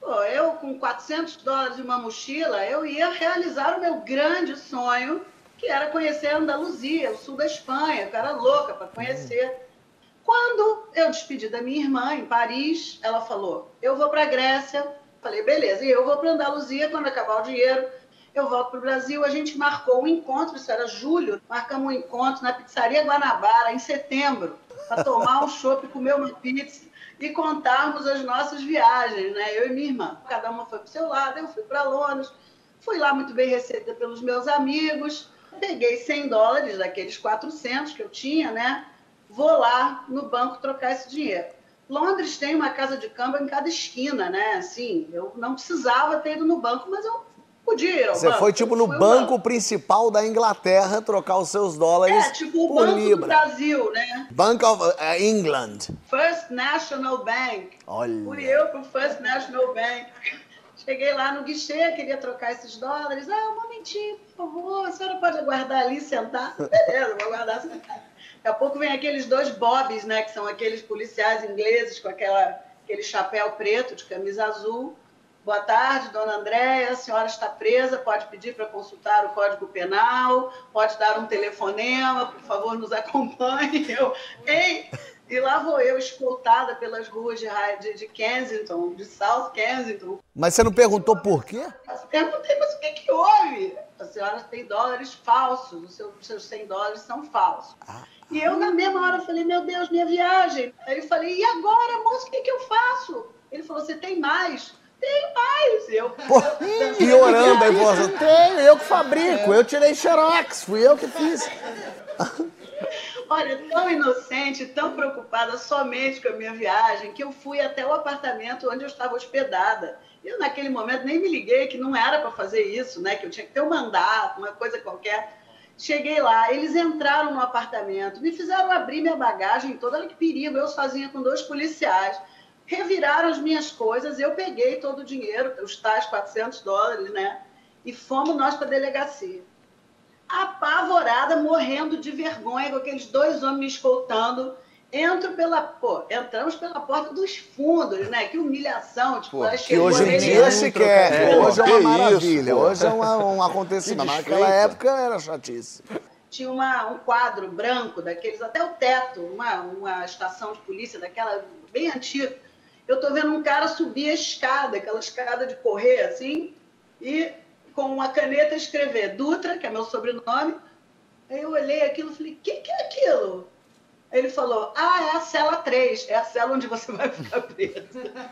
Pô, eu com 400 dólares e uma mochila, eu ia realizar o meu grande sonho, que era conhecer a Andaluzia, o sul da Espanha. Eu era louca para conhecer. Quando eu despedi da minha irmã em Paris, ela falou: Eu vou para a Grécia. Falei: Beleza, e eu vou para Andaluzia quando acabar o dinheiro. Eu volto para o Brasil. A gente marcou um encontro, isso era julho, marcamos um encontro na Pizzaria Guanabara, em setembro, para tomar um chopp, comer uma pizza e contarmos as nossas viagens, né? Eu e minha irmã. Cada uma foi para o seu lado, eu fui para Londres. Fui lá muito bem recebida pelos meus amigos. Peguei 100 dólares daqueles 400 que eu tinha, né? Vou lá no banco trocar esse dinheiro. Londres tem uma casa de câmbio em cada esquina, né? Assim, eu não precisava ter ido no banco, mas eu podia ir ao Você banco. foi tipo no ao banco principal da Inglaterra trocar os seus dólares É, tipo o por Banco do libra. Brasil, né? Bank of uh, England. First National Bank. Olha. Fui eu pro First National Bank. Cheguei lá no guichê, queria trocar esses dólares. Ah, um momentinho, por favor, a senhora pode aguardar ali e sentar? Beleza, vou aguardar sentar. Daqui a pouco vem aqueles dois bobs, né, que são aqueles policiais ingleses com aquela, aquele chapéu preto de camisa azul. Boa tarde, dona Andréia, a senhora está presa, pode pedir para consultar o Código Penal, pode dar um telefonema, por favor, nos acompanhe. Eu, ei, e lá vou eu, escoltada pelas ruas de, de, Kensington, de South Kensington. Mas você não perguntou por quê? Perguntei, mas o que, que houve? A senhora tem dólares falsos, os seus, os seus 100 dólares são falsos. E eu, na mesma hora, falei, meu Deus, minha viagem. Aí eu falei, e agora, moço, o que, que eu faço? Ele falou, você tem mais? Tem mais. E eu, Pô, piorando a informação. Tenho, eu que fabrico, eu tirei xerox, fui eu que fiz. Olha, tão inocente, tão preocupada somente com a minha viagem, que eu fui até o apartamento onde eu estava hospedada. Eu, naquele momento, nem me liguei que não era para fazer isso, né? Que eu tinha que ter um mandato, uma coisa qualquer. Cheguei lá, eles entraram no apartamento, me fizeram abrir minha bagagem toda, olha que perigo, eu sozinha com dois policiais. Reviraram as minhas coisas, eu peguei todo o dinheiro, os tais 400 dólares, né? E fomos nós para a delegacia apavorada, morrendo de vergonha, com aqueles dois homens me escoltando. Entro pela. Pô, entramos pela porta dos fundos, né? Que humilhação. Tipo, Pô, Que hoje em dia né? se quer, É, hoje é uma isso, maravilha, pô. hoje é uma- um acontecimento. Mas naquela época era chatice. Tinha uma, um quadro branco, daqueles até o teto, uma, uma estação de polícia, daquela bem antiga. Eu tô vendo um cara subir a escada, aquela escada de correr, assim, e com uma caneta escrever Dutra, que é meu sobrenome. Aí eu olhei aquilo e falei, o que, que é aquilo? Ele falou, ah, é a cela 3, é a cela onde você vai ficar preso.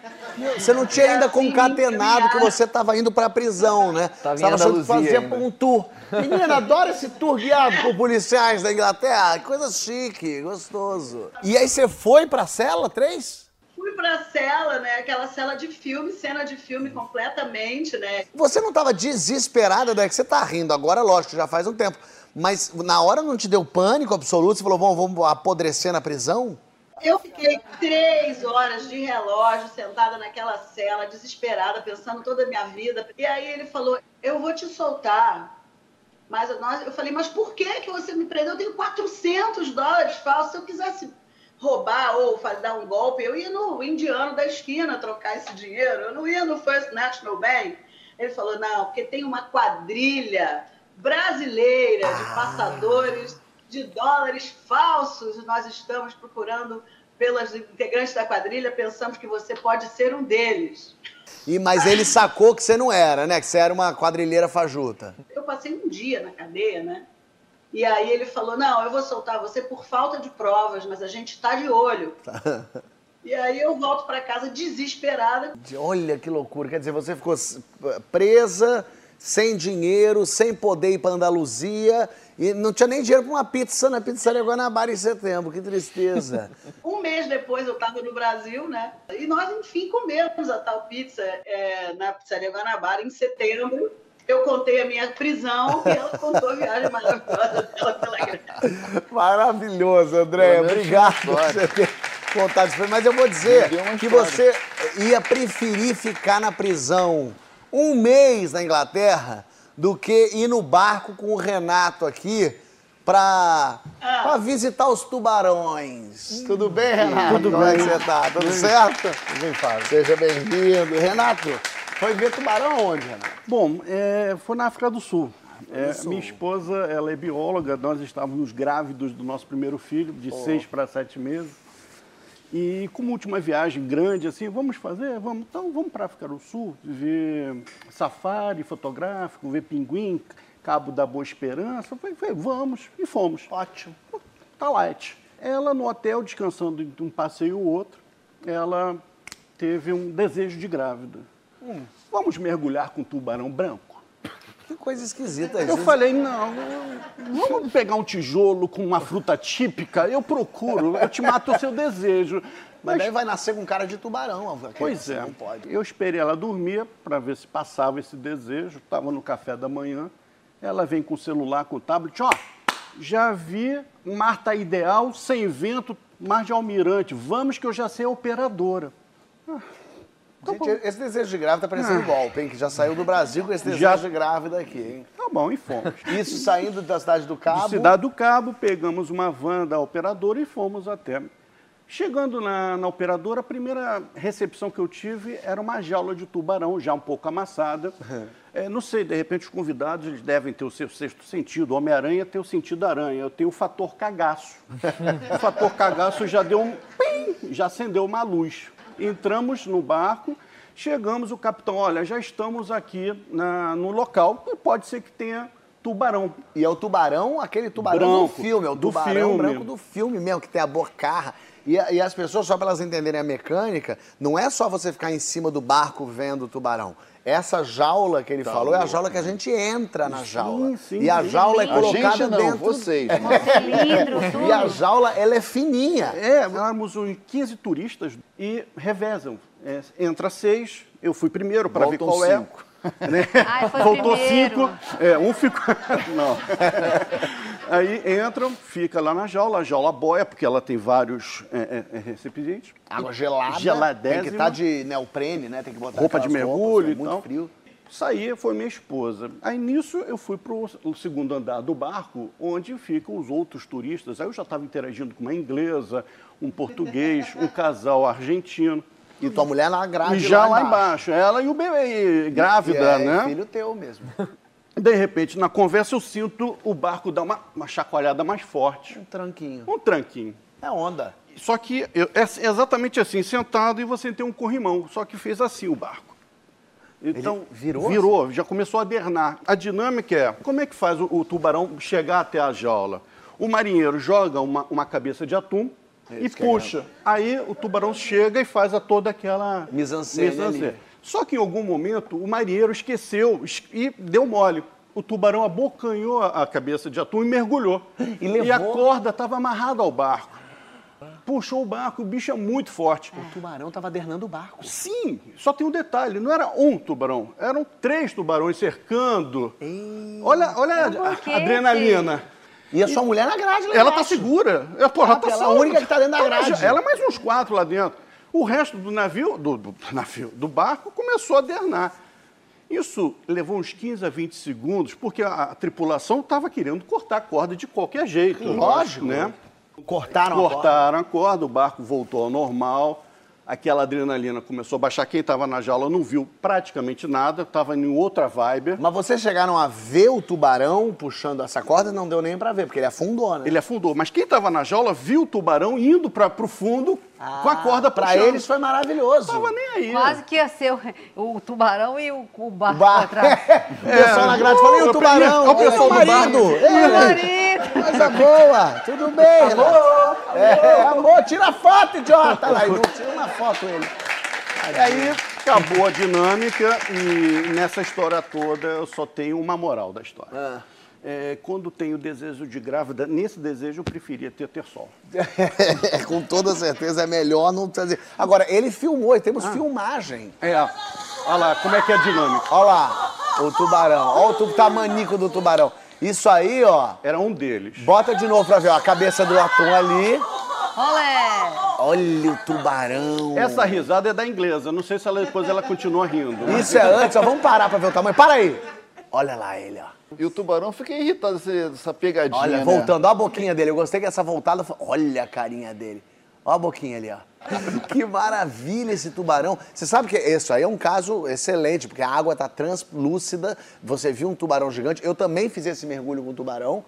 Você não tinha ainda Assim, concatenado que você estava indo pra prisão, né? Tava Você Andaluzia fazia ainda. um tour. Menina, adoro esse tour guiado por policiais da Inglaterra. Que coisa chique, gostoso. E aí você foi pra cela 3? Fui pra cela, né? Aquela cela de filme, cena de filme completamente, né? Você não estava desesperada, né? Que você tá rindo agora, lógico, já faz um tempo. Mas na hora não te deu pânico absoluto? Você falou, vamos, vamos apodrecer na prisão? Eu fiquei três horas de relógio sentada naquela cela, desesperada, pensando toda a minha vida. E aí ele falou: Eu vou te soltar. Mas eu falei: Mas por que, que você me prendeu? Eu tenho 400 dólares falsos. Se eu quisesse roubar ou fa- dar um golpe, eu ia no indiano da esquina trocar esse dinheiro. Eu não ia no First National Bank. Ele falou: Não, porque tem uma quadrilha brasileira de passadores de dólares falsos. Nós estamos procurando pelas integrantes da quadrilha, pensamos que você pode ser um deles. E, mas ele sacou que você não era, né? Que você era uma quadrilheira fajuta. Eu passei um dia na cadeia, né? E aí ele falou: Não, eu vou soltar você por falta de provas, mas a gente está de olho. E aí eu volto para casa desesperada. Olha que loucura. Quer dizer, você ficou presa, sem dinheiro, sem poder ir para Andaluzia e não tinha nem dinheiro para uma pizza na pizzaria Guanabara em setembro. Que tristeza. um mês depois eu estava no Brasil, né? E nós, enfim, comemos a tal pizza é, na pizzaria Guanabara em setembro eu contei a minha prisão e ela contou a viagem maravilhosa dela pela Grécia. Maravilhoso, André. Obrigado por você ter contado isso. Mas eu vou dizer que você ia preferir ficar na prisão um mês na Inglaterra do que ir no barco com o Renato aqui para ah. visitar os tubarões. Tudo bem, Renato? Tudo Como bem. é que você tá? Tudo certo? Tudo bem, Fábio. Seja bem-vindo. Renato, foi ver tubarão onde, Renato? Bom, é, foi na África do Sul. É, Sul. minha esposa, ela é bióloga, nós estávamos grávidos do nosso primeiro filho, de seis para sete meses. E como última viagem grande, assim, vamos fazer? Vamos, então vamos para a África do Sul, ver safari fotográfico, ver pinguim, Cabo da Boa Esperança. Foi, foi, vamos, e fomos. Ótimo. Tá light. Ela no hotel, descansando de um passeio ou outro, ela teve um desejo de grávida. Hum, vamos mergulhar com tubarão branco? Que coisa esquisita. Eu gente. falei, não, vamos pegar um tijolo com uma fruta típica, eu procuro, eu te mato o seu desejo. Mas daí vai nascer com cara de tubarão. Pois é, Não pode. eu esperei ela dormir para ver se passava esse desejo, estava no café da manhã, ela vem com o celular, com o tablet, ó, já vi Marta Ideal, sem vento, Mar de Almirante, vamos que eu já sei a operadora. Gente, esse desejo de grávida tá parecendo golpe, hein? Que já saiu do Brasil com esse desejo Já- de grávida aqui, hein? Tá bom, e fomos. Isso saindo da cidade do Cabo. De Cidade do Cabo, pegamos uma van da operadora e fomos até. Chegando na, na operadora, a primeira recepção que eu tive era uma jaula de tubarão, já um pouco amassada. É, não sei, de repente os convidados eles devem ter o seu sexto sentido. O Homem-Aranha tem o sentido aranha, eu tenho o fator cagaço. o fator cagaço já deu um. pim, já acendeu uma luz. Entramos no barco, chegamos, o capitão, olha, já estamos aqui na- no local, e pode ser que tenha tubarão. E é o tubarão, aquele tubarão do Branco, filme, é o do tubarão filme. branco do filme mesmo, que tem a bocarra. E, e as pessoas, só para elas entenderem a mecânica, não é só você ficar em cima do barco vendo o tubarão. Essa jaula que ele falou é a jaula que a gente entra na jaula. sim, e a sim. jaula é A colocada gente não, dentro. vocês. Tudo. E a jaula, ela é fininha. É, éramos uns 15 turistas e revezam. É, entra seis, eu fui primeiro para ver qual é. cinco. Né? Ai, foi Voltou primeiro. cinco, é, um ficou. Não. Aí entram, fica lá na jaula, a jaula boia, porque ela tem vários é, é, é, recipientes. Água gelada. Geladésima. Tem que estar de neoprene, né? Tem que botar Roupa de aquelas roupas, mergulho é e tal. frio. Saí, foi minha esposa. Aí nisso eu fui para o segundo andar do barco, onde ficam os outros turistas. Aí eu já estava interagindo com uma inglesa, um português, um casal argentino. E tua mulher na grade E já lá embaixo, ela e o bebê, grávida, Que é né? filho teu mesmo. De repente, na conversa, eu sinto o barco dar uma, uma chacoalhada mais forte. Um tranquinho. Um tranquinho. É onda. Só que eu- é exatamente assim, sentado, e você tem um corrimão. Só que fez assim o barco. Então, Ele virou Virou, já começou a adernar. A dinâmica é, como é que faz o, o tubarão chegar até a jaula? O marinheiro joga uma, uma cabeça de atum e Isso que é puxa. Aí o tubarão chega e faz a toda aquela... Mise-en-scène ali. Só que em algum momento o marinheiro esqueceu es- e deu mole. O tubarão abocanhou a cabeça de atum e mergulhou. E levou. a corda estava amarrada ao barco. Puxou o barco, o bicho é muito forte. O tubarão tava adernando o barco. Sim, só tem um detalhe, não era um tubarão, eram três tubarões cercando. Olha, olha Por a, a adrenalina. E a sua mulher na grade lá Ela tá segura. Ela, porra, Ah, tá ela é a única que tá dentro da grade. Ela mais uns quatro lá dentro. O resto do navio, do, do navio, do barco, começou a adernar. Isso levou uns 15 a 20 segundos, porque a, a tripulação estava querendo cortar a corda de qualquer jeito. Lógico. Né? Cortaram a corda. Cortaram a corda, o barco voltou ao normal, aquela adrenalina começou a baixar. Quem estava na jaula não viu praticamente nada, estava em outra vibe. Mas vocês chegaram a ver o tubarão puxando essa corda? Não deu nem pra ver, porque ele afundou, né? Ele afundou, mas quem estava na jaula viu o tubarão indo para o fundo com a corda Ah, pra puxando. eles foi maravilhoso. Não tava nem aí. Quase que ia ser o, o tubarão e o, o O barco bar... atrás. o pessoal na grade falou, e o É, tubarão? é o pessoal do barco. É. Meu marido! Coisa boa! Tudo bem, Amor! É, amor, tira foto, idiota! Lá, não tira uma foto ele. E aí acabou a dinâmica e nessa história toda eu só tenho uma moral da história. Ah. É, quando tenho desejo de grávida, nesse desejo eu preferia ter ter sol. Com toda certeza é melhor não trazer. Agora, ele filmou, e temos filmagem. É, olha lá, como é que é a dinâmica. Olha lá, o tubarão. Olha o tu- tamanico do tubarão. Isso aí, ó. Era um deles. Bota de novo pra ver, ó. A cabeça do atum ali. Olé! Olha o tubarão. Essa risada é da inglesa, não sei se ela, depois ela continua rindo. Isso é antes, ó. Vamos parar pra ver o tamanho. Para aí. Olha lá ele, ó. E o tubarão fica irritado dessa, dessa pegadinha, Olha, né? voltando, olha a boquinha dele. Eu gostei que essa voltada foi... Olha a carinha dele. Olha a boquinha ali, ó. Que maravilha esse tubarão. Você sabe que isso aí é um caso excelente, porque a água tá translúcida. Você viu um tubarão gigante. Eu também fiz esse mergulho com o tubarão.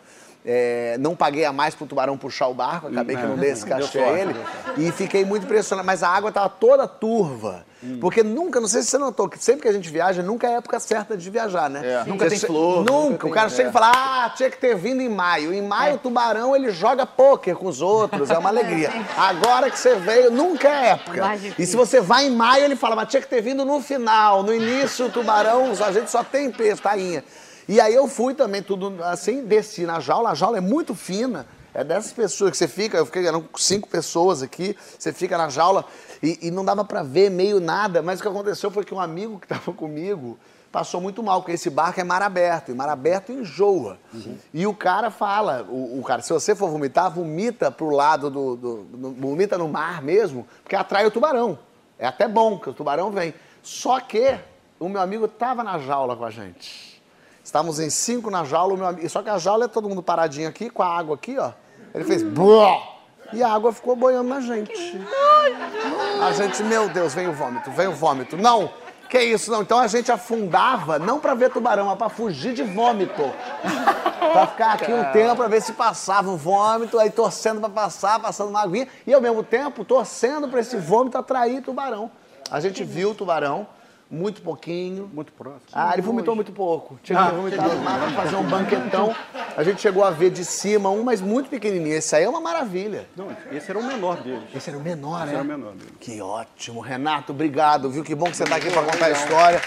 É, não paguei a mais pro tubarão puxar o barco, acabei que não dei esse cachê a ele. E fiquei muito impressionado. Mas a água tava toda turva. Hum. Porque nunca, não sei se você notou, que sempre que a gente viaja, nunca é a época certa de viajar, né? É. Nunca tem flor, Nunca. nunca o tem- cara chega e fala, ah, tinha que ter vindo em maio. Em maio o tubarão, ele joga pôquer com os outros, é uma alegria. Agora que você veio, nunca é época. E se você vai em maio, ele fala, mas tinha que ter vindo no final. No início, o tubarão, a gente só tem peixe, tainha. E aí eu fui também, tudo assim, desci na jaula. A jaula é muito fina. É dessas pessoas que você fica, eu fiquei, eram cinco pessoas aqui, você fica na jaula e, e não dava pra ver meio nada. Mas o que aconteceu foi que um amigo que tava comigo passou muito mal, porque esse barco é mar aberto, e mar aberto enjoa. E o cara fala, o, o cara, se você for vomitar, vomita pro lado do, do, do- vomita no mar mesmo, porque atrai o tubarão. É até bom que o tubarão vem. Só que o meu amigo tava na jaula com a gente. Estávamos em cinco na jaula, meu amigo. Só que a jaula é todo mundo paradinho aqui, com a água aqui, ó. Ele fez. "Blá", E a água ficou boiando na gente. A gente, meu Deus, vem o vômito, vem o vômito. Não, que isso, não. Então a gente afundava, não pra ver tubarão, mas pra fugir de vômito. Pra ficar aqui um tempo pra ver se passava o vômito, aí torcendo pra passar, passando uma aguinha, e ao mesmo tempo torcendo pra esse vômito atrair tubarão. A gente viu o tubarão, muito pouquinho. Muito próximo. Ah, ele vomitou muito pouco. Tinha que ter vomitado mais pra fazer um banquetão. A gente chegou a ver de cima um, mas muito pequenininho. Esse aí é uma maravilha. Não, esse era o menor deles. Esse era o menor, Esse né? era o menor deles. Que ótimo, Renato, obrigado, viu? Que bom que você tá aqui pra contar a história.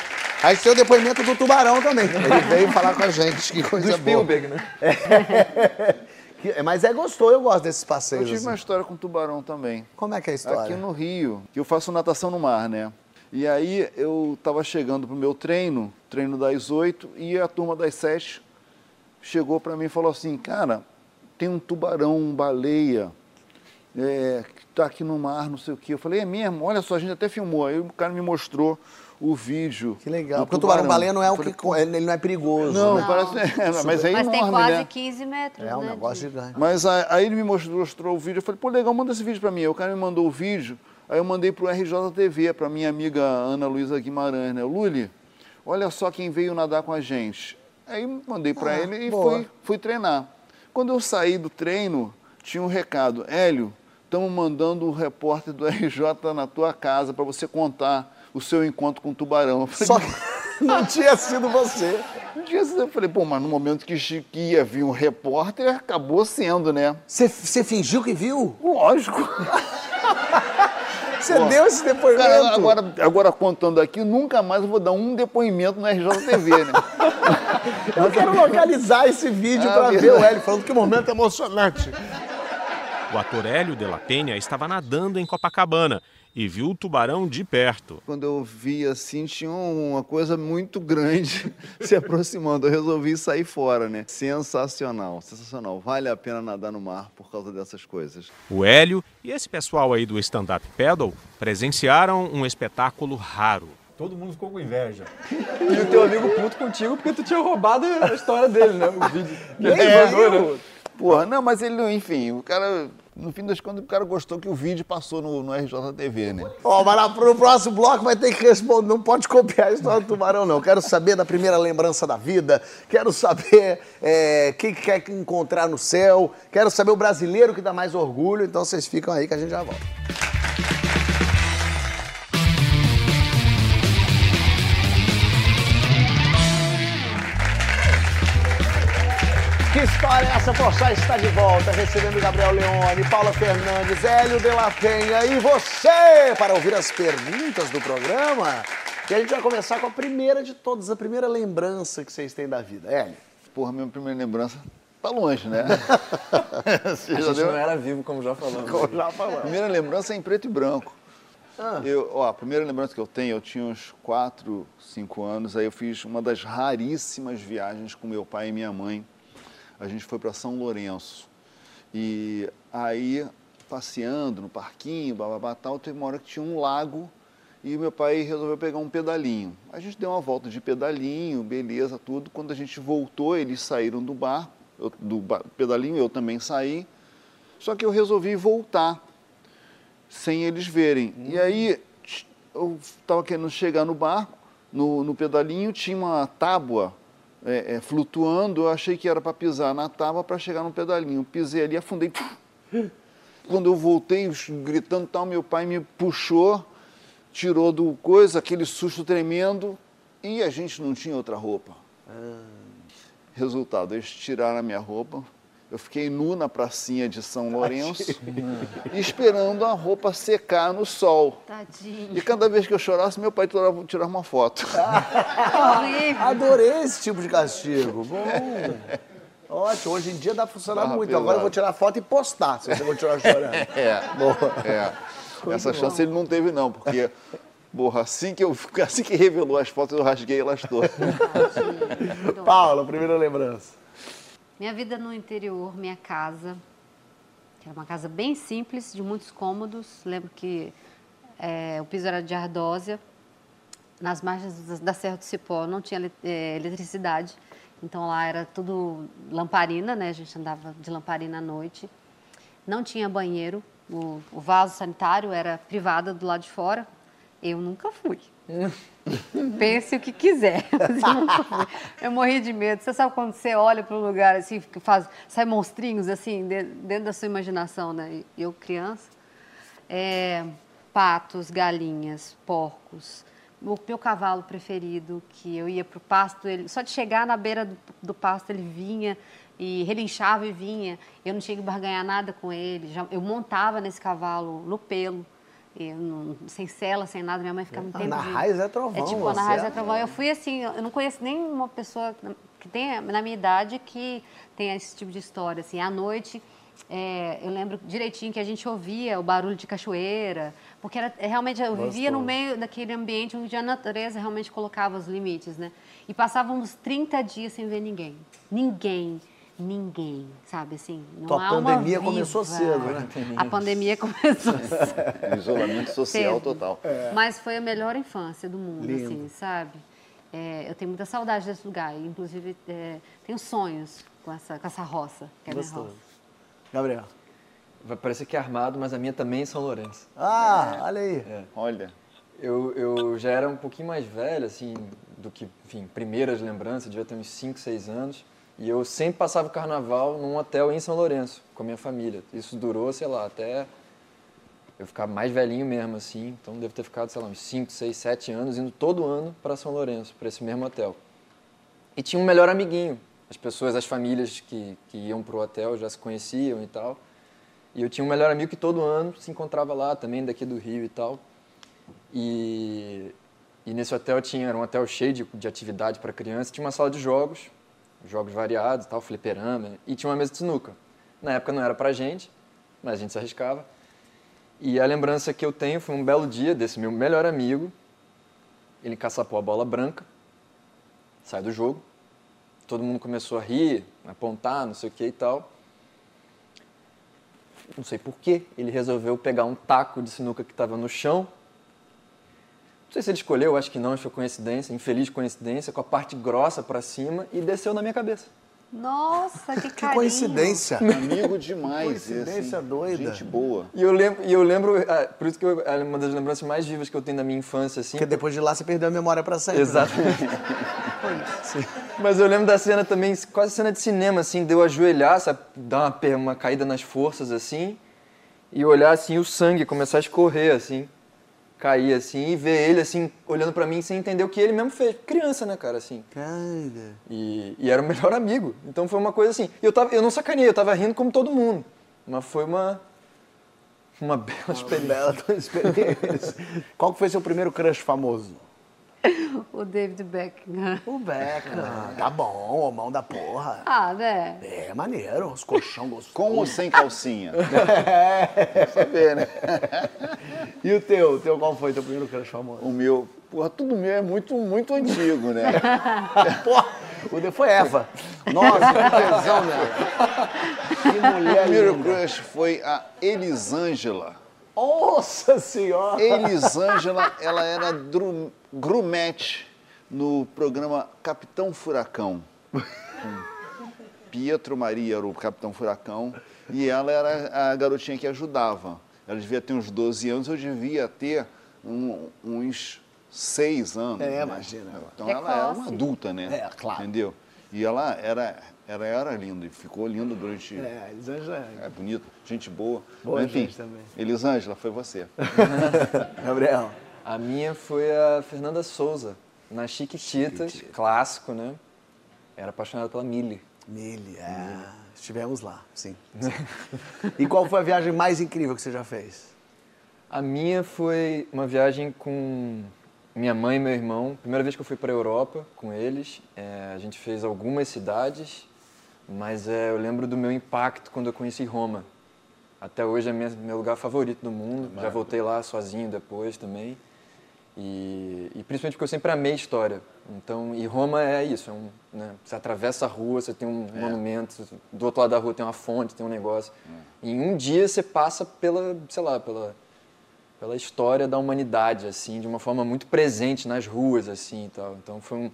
A gente tem o depoimento do Tubarão também. Ele veio falar com a gente, que coisa Do boa. Spielberg, né? Que- Mas é gostoso, eu gosto desses Eu passeios. tive uma assim. história com tubarão também. Como é que é a história? Aqui no Rio, que eu faço natação no mar, né? E aí eu estava chegando pro meu treino, treino das oito, e a turma das sete chegou para mim e falou assim, cara, tem um tubarão, um baleia, é, que tá aqui no mar, não sei o quê. Eu falei, é mesmo? Olha só, a gente até filmou. Aí o cara me mostrou o vídeo. Que legal. Porque o tubarão-baleia não é o Falei, que. Ele não é perigoso. Não, né? parece. é, mas é Mas enorme, tem quase né? 15 metros, É um né? negócio de- gigante. Mas aí ele me mostrou, mostrou o vídeo, eu falei, pô, legal, manda esse vídeo pra mim. Aí O cara me mandou o vídeo, aí eu mandei pro RJTV, pra minha amiga Ana Luísa Guimarães, né? Luli, olha só quem veio nadar com a gente. Aí mandei pra Ah, ele e fui, fui treinar. Quando eu saí do treino, tinha um recado, Hélio, estamos mandando o repórter do RJ na tua casa pra você contar o seu encontro com o tubarão. Falei, Só que não tinha sido você. um dia eu falei, pô, mas no momento que ia vir um repórter, acabou sendo, né? Você, você fingiu que viu? Lógico. Você deu esse depoimento? Cara, agora, agora contando aqui, nunca mais eu vou dar um depoimento no RJTV, né? Eu quero localizar esse vídeo Ah, pra ver verdade. o Hélio falando que momento emocionante. O ator Hélio de la Penha estava nadando em Copacabana e viu o tubarão de perto. Quando eu vi assim, tinha uma coisa muito grande se aproximando. Eu resolvi sair fora, né? Sensacional, sensacional. Vale a pena nadar no mar por causa dessas coisas. O Hélio e esse pessoal aí do stand-up paddle presenciaram um espetáculo raro. Todo mundo ficou com inveja. E o teu amigo puto contigo porque tu tinha roubado a história dele, né? O vídeo. Que ele É, mandou, né? Porra, não, mas ele, enfim, o cara, no fim das contas, o cara gostou que o vídeo passou no, no RJTV, né? Ó, mas lá pro próximo bloco vai ter que responder. Não pode copiar a história do tubarão, não. Quero saber da primeira lembrança da vida. Quero saber é, quem que quer encontrar no céu. Quero saber o brasileiro que dá mais orgulho. Então vocês ficam aí que a gente já volta. História é essa? Poxa, está de volta, recebendo Gabriel Leone, Paula Fernandes, Hélio de la Penha e você para ouvir as perguntas do programa. E a gente vai começar com a primeira de todas, a primeira lembrança que vocês têm da vida. Hélio. Porra, minha primeira lembrança tá longe, né? A gente deu? não era vivo, como já falamos. Como já falamos. Primeira lembrança é em preto e branco. Ah. Eu, ó, a primeira lembrança que eu tenho, eu tinha uns 4, 5 anos, aí eu fiz uma das raríssimas viagens com meu pai e minha mãe. A gente foi para São Lourenço. E aí, passeando no parquinho, bababá, tal, teve uma hora que tinha um lago e meu pai resolveu pegar um pedalinho. A gente deu uma volta de pedalinho, beleza, tudo. Quando a gente voltou, eles saíram do bar, eu, do pedalinho, eu também saí. Só que eu resolvi voltar sem eles verem. Uhum. E aí eu estava querendo chegar no barco, no, no pedalinho, tinha uma tábua é, é, flutuando, eu achei que era para pisar na tábua para chegar no pedalinho. Pisei ali, afundei. Quando eu voltei, gritando tal, meu pai me puxou tirou do coisa aquele susto tremendo e a gente não tinha outra roupa. Ah. Resultado, eles tiraram a minha roupa, eu fiquei nu na pracinha de São Lourenço, esperando a roupa secar no sol. Tadinho. E cada vez que eu chorasse, meu pai tirava, tirava uma foto. Adorei esse tipo de castigo. Bom. Ótimo, hoje em dia dá pra funcionar muito. Pesado. Agora eu vou tirar foto e postar, se você continuar chorando. É. Boa. É. Essa chance ele não teve, não, porque. Porra, assim que, eu, assim que revelou as fotos, eu rasguei elas todas. Paula, primeira lembrança. Minha vida no interior, minha casa, que era uma casa bem simples, de muitos cômodos. Lembro que é, o piso era de ardósia. Nas margens da Serra do Cipó não tinha é, eletricidade, então lá era tudo lamparina, né? A gente andava de lamparina à noite. Não tinha banheiro, o, o vaso sanitário era privado do lado de fora. Eu nunca fui. Pense o que quiser. Eu, morri de medo. Você sabe quando você olha para um lugar assim, faz, sai monstrinhos assim, dentro da sua imaginação, né? Eu, criança. É, patos, galinhas, porcos. O meu cavalo preferido, que eu ia para o pasto, ele, só de chegar na beira do, do pasto ele vinha e relinchava e vinha. Eu não tinha que barganhar nada com ele. Já, eu montava nesse cavalo no pelo. Não, sem cela, sem nada, minha mãe ficava um tempo. Ana Raiz é trovão. É tipo, Ana Raiz é trovão. Eu fui assim, eu não conheço nenhuma pessoa que tenha, na minha idade, que tenha esse tipo de história. Assim, à noite, é, eu lembro direitinho que a gente ouvia o barulho de cachoeira, porque era, é, realmente eu vivia no meio daquele ambiente onde a natureza realmente colocava os limites, né? E passávamos 30 dias sem ver ninguém. Ninguém ninguém, sabe assim? Não Tua há pandemia uma começou cedo, né? A pandemia começou cedo. Isolamento social total. É. Mas foi a melhor infância do mundo, Lindo. assim, sabe? É, eu tenho muita saudade desse lugar. Inclusive, é, tenho sonhos com essa, com essa roça, que é Gostoso. minha roça. Gabriel. Vai parecer que é armado, mas a minha também é em São Lourenço. Ah, olha aí. É. Olha. Eu, eu já era um pouquinho mais velho, assim, do que, enfim, primeiras lembranças, devia ter uns 5, 6 anos. E eu sempre passava o carnaval num hotel em São Lourenço, com a minha família. Isso durou, sei lá, até eu ficar mais velhinho mesmo, assim. Então devo ter ficado, sei lá, uns 5, 6, 7 anos indo todo ano para São Lourenço, para esse mesmo hotel. E tinha um melhor amiguinho. As pessoas, as famílias que, que iam para o hotel já se conheciam e tal. E eu tinha um melhor amigo que todo ano se encontrava lá, também daqui do Rio e tal. E, e nesse hotel tinha, era um hotel cheio de, de atividade para crianças, tinha uma sala de jogos, jogos variados, tal, fliperama, e tinha uma mesa de sinuca. Na época não era pra gente, mas a gente se arriscava. E a lembrança que eu tenho foi um belo dia desse meu melhor amigo, ele caçapou a bola branca, sai do jogo, todo mundo começou a rir, apontar, não sei o que e tal. Não sei por que ele resolveu pegar um taco de sinuca que estava no chão não sei se ele escolheu, acho que não, acho que foi coincidência, infeliz coincidência, com a parte grossa para cima e desceu na minha cabeça. Nossa, que. Que coincidência. Amigo demais. Coincidência assim, doida. Gente boa. E eu lembro, e eu lembro ah, por isso que eu, é uma das lembranças mais vivas que eu tenho da minha infância. Assim, Porque depois de lá você perdeu a memória para sempre. Né? Exatamente. Né? Mas eu lembro da cena também, quase cena de cinema, assim, deu ajoelhar, sabe, dar uma, uma caída nas forças, assim, e olhar, assim, o sangue começar a escorrer, assim. Cair assim e ver ele assim olhando pra mim sem entender o que ele mesmo fez. Criança, né, cara, assim. Cara. E, e era o melhor amigo. Então foi uma coisa assim. Eu, tava, eu não sacaneei, eu tava rindo como todo mundo. Mas foi uma. Uma bela experiência. Bela experiência. Qual foi seu primeiro crush famoso? O David Beckham. O Beckham. Tá bom, o mão da porra. Ah, né? É maneiro, os colchão gostosos. Com ou sem calcinha? É. Saber, né? E o teu? O teu qual foi teu primeiro crush famoso? O meu, porra, tudo meu é muito, muito antigo, né? Porra, o teu foi Eva. Nossa, que tesão, né? Que O mulher primeiro linda. crush foi a Elisângela. Nossa senhora. Elisângela, ela era dru- grumete no programa Capitão Furacão. Pietro Maria era o Capitão Furacão e ela era a garotinha que ajudava. Ela devia ter uns 12 anos, eu devia ter um- uns 6 anos. É, né? imagina. Então ela era uma adulta, né? É, claro. Entendeu? E ela era, ela era linda e ficou linda durante. É, Elisângela. É bonito, gente boa. Boa Mas, enfim, gente também. Elisângela, foi você. Gabriel. A minha foi a Fernanda Souza, na Chiquititas, clássico, né? Era apaixonada pela Millie. Mili, é. Estivemos lá, sim. e qual foi a viagem mais incrível que você já fez? A minha foi uma viagem com minha mãe e meu irmão. Primeira vez que eu fui para a Europa com eles. É, a gente fez algumas cidades, mas é, eu lembro do meu impacto quando eu conheci Roma. Até hoje é minha- meu lugar favorito do mundo. Já voltei lá sozinho depois também. E, e principalmente porque eu sempre amei história. Então, e Roma é isso, é um, né, você atravessa a rua, você tem um monumento, do outro lado da rua tem uma fonte, tem um negócio. E em um dia você passa pela, sei lá, pela, pela história da humanidade, assim, de uma forma muito presente nas ruas, assim, e tal. Então foi um,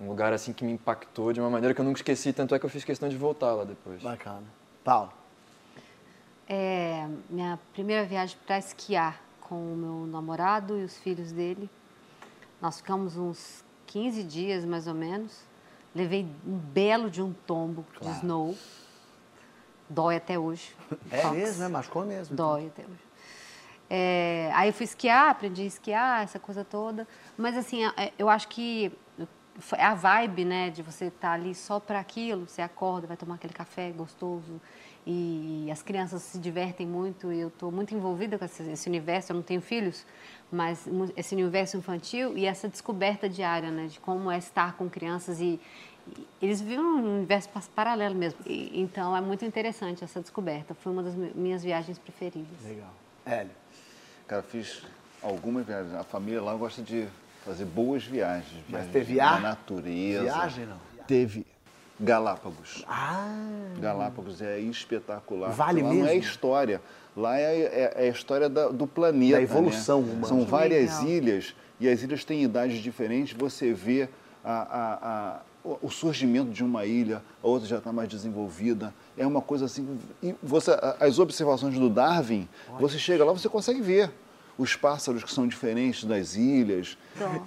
um lugar, assim, que me impactou de uma maneira que eu nunca esqueci, tanto é que eu fiz questão de voltar lá depois. Bacana. Paulo. É, minha primeira viagem para esquiar com o meu namorado e os filhos dele. Nós ficamos uns 15 dias, mais ou menos. Levei um belo de um tombo de snow. Dói até hoje. É Fox. mesmo, né? Machucou mesmo. Dói até hoje. É, aí eu fui esquiar, aprendi a esquiar, essa coisa toda. Mas assim, é, eu acho que a vibe, né, de você estar ali só para aquilo, você acorda, vai tomar aquele café gostoso e as crianças se divertem muito e eu estou muito envolvida com esse, universo, eu não tenho filhos, mas esse universo infantil e essa descoberta diária, né, de como é estar com crianças e, e eles vivem um universo pa- paralelo mesmo. E- então é muito interessante essa descoberta. Foi uma das mi- minhas viagens preferidas. Legal. Hélio. Cara, fiz algumas viagens. A família lá gosta de fazer boas viagens. viagens teve na ar? natureza. Viagem, não? Teve Galápagos. Ah, Galápagos é espetacular. Vale lá não é mesmo? história. Lá é, é- é a história da- do planeta. Da evolução né? humana. São várias legal. ilhas e as ilhas têm idades diferentes. Você vê a- a- a- o- surgimento de uma ilha, a outra já está mais desenvolvida. É uma coisa assim. E você, as observações do Darwin, você chega lá, você consegue ver os pássaros que são diferentes das ilhas.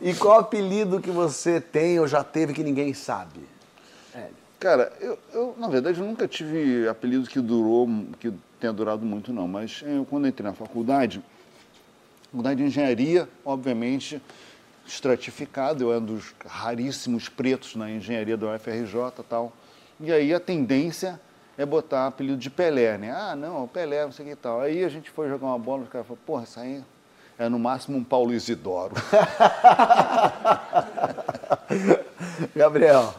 e qual apelido que você tem ou já teve que ninguém sabe? Cara, eu, eu, na verdade eu nunca tive apelido que durou, que tenha durado muito não, mas eu, quando entrei na faculdade, faculdade de engenharia, obviamente, estratificado, eu era um dos raríssimos pretos na engenharia da UFRJ e tal. E aí a tendência é botar apelido de Pelé, né? Ah, não, Pelé, não sei o que e tal. Aí a gente foi jogar uma bola, os caras falaram, porra, isso aí é no máximo um Paulo Isidoro. Gabriel.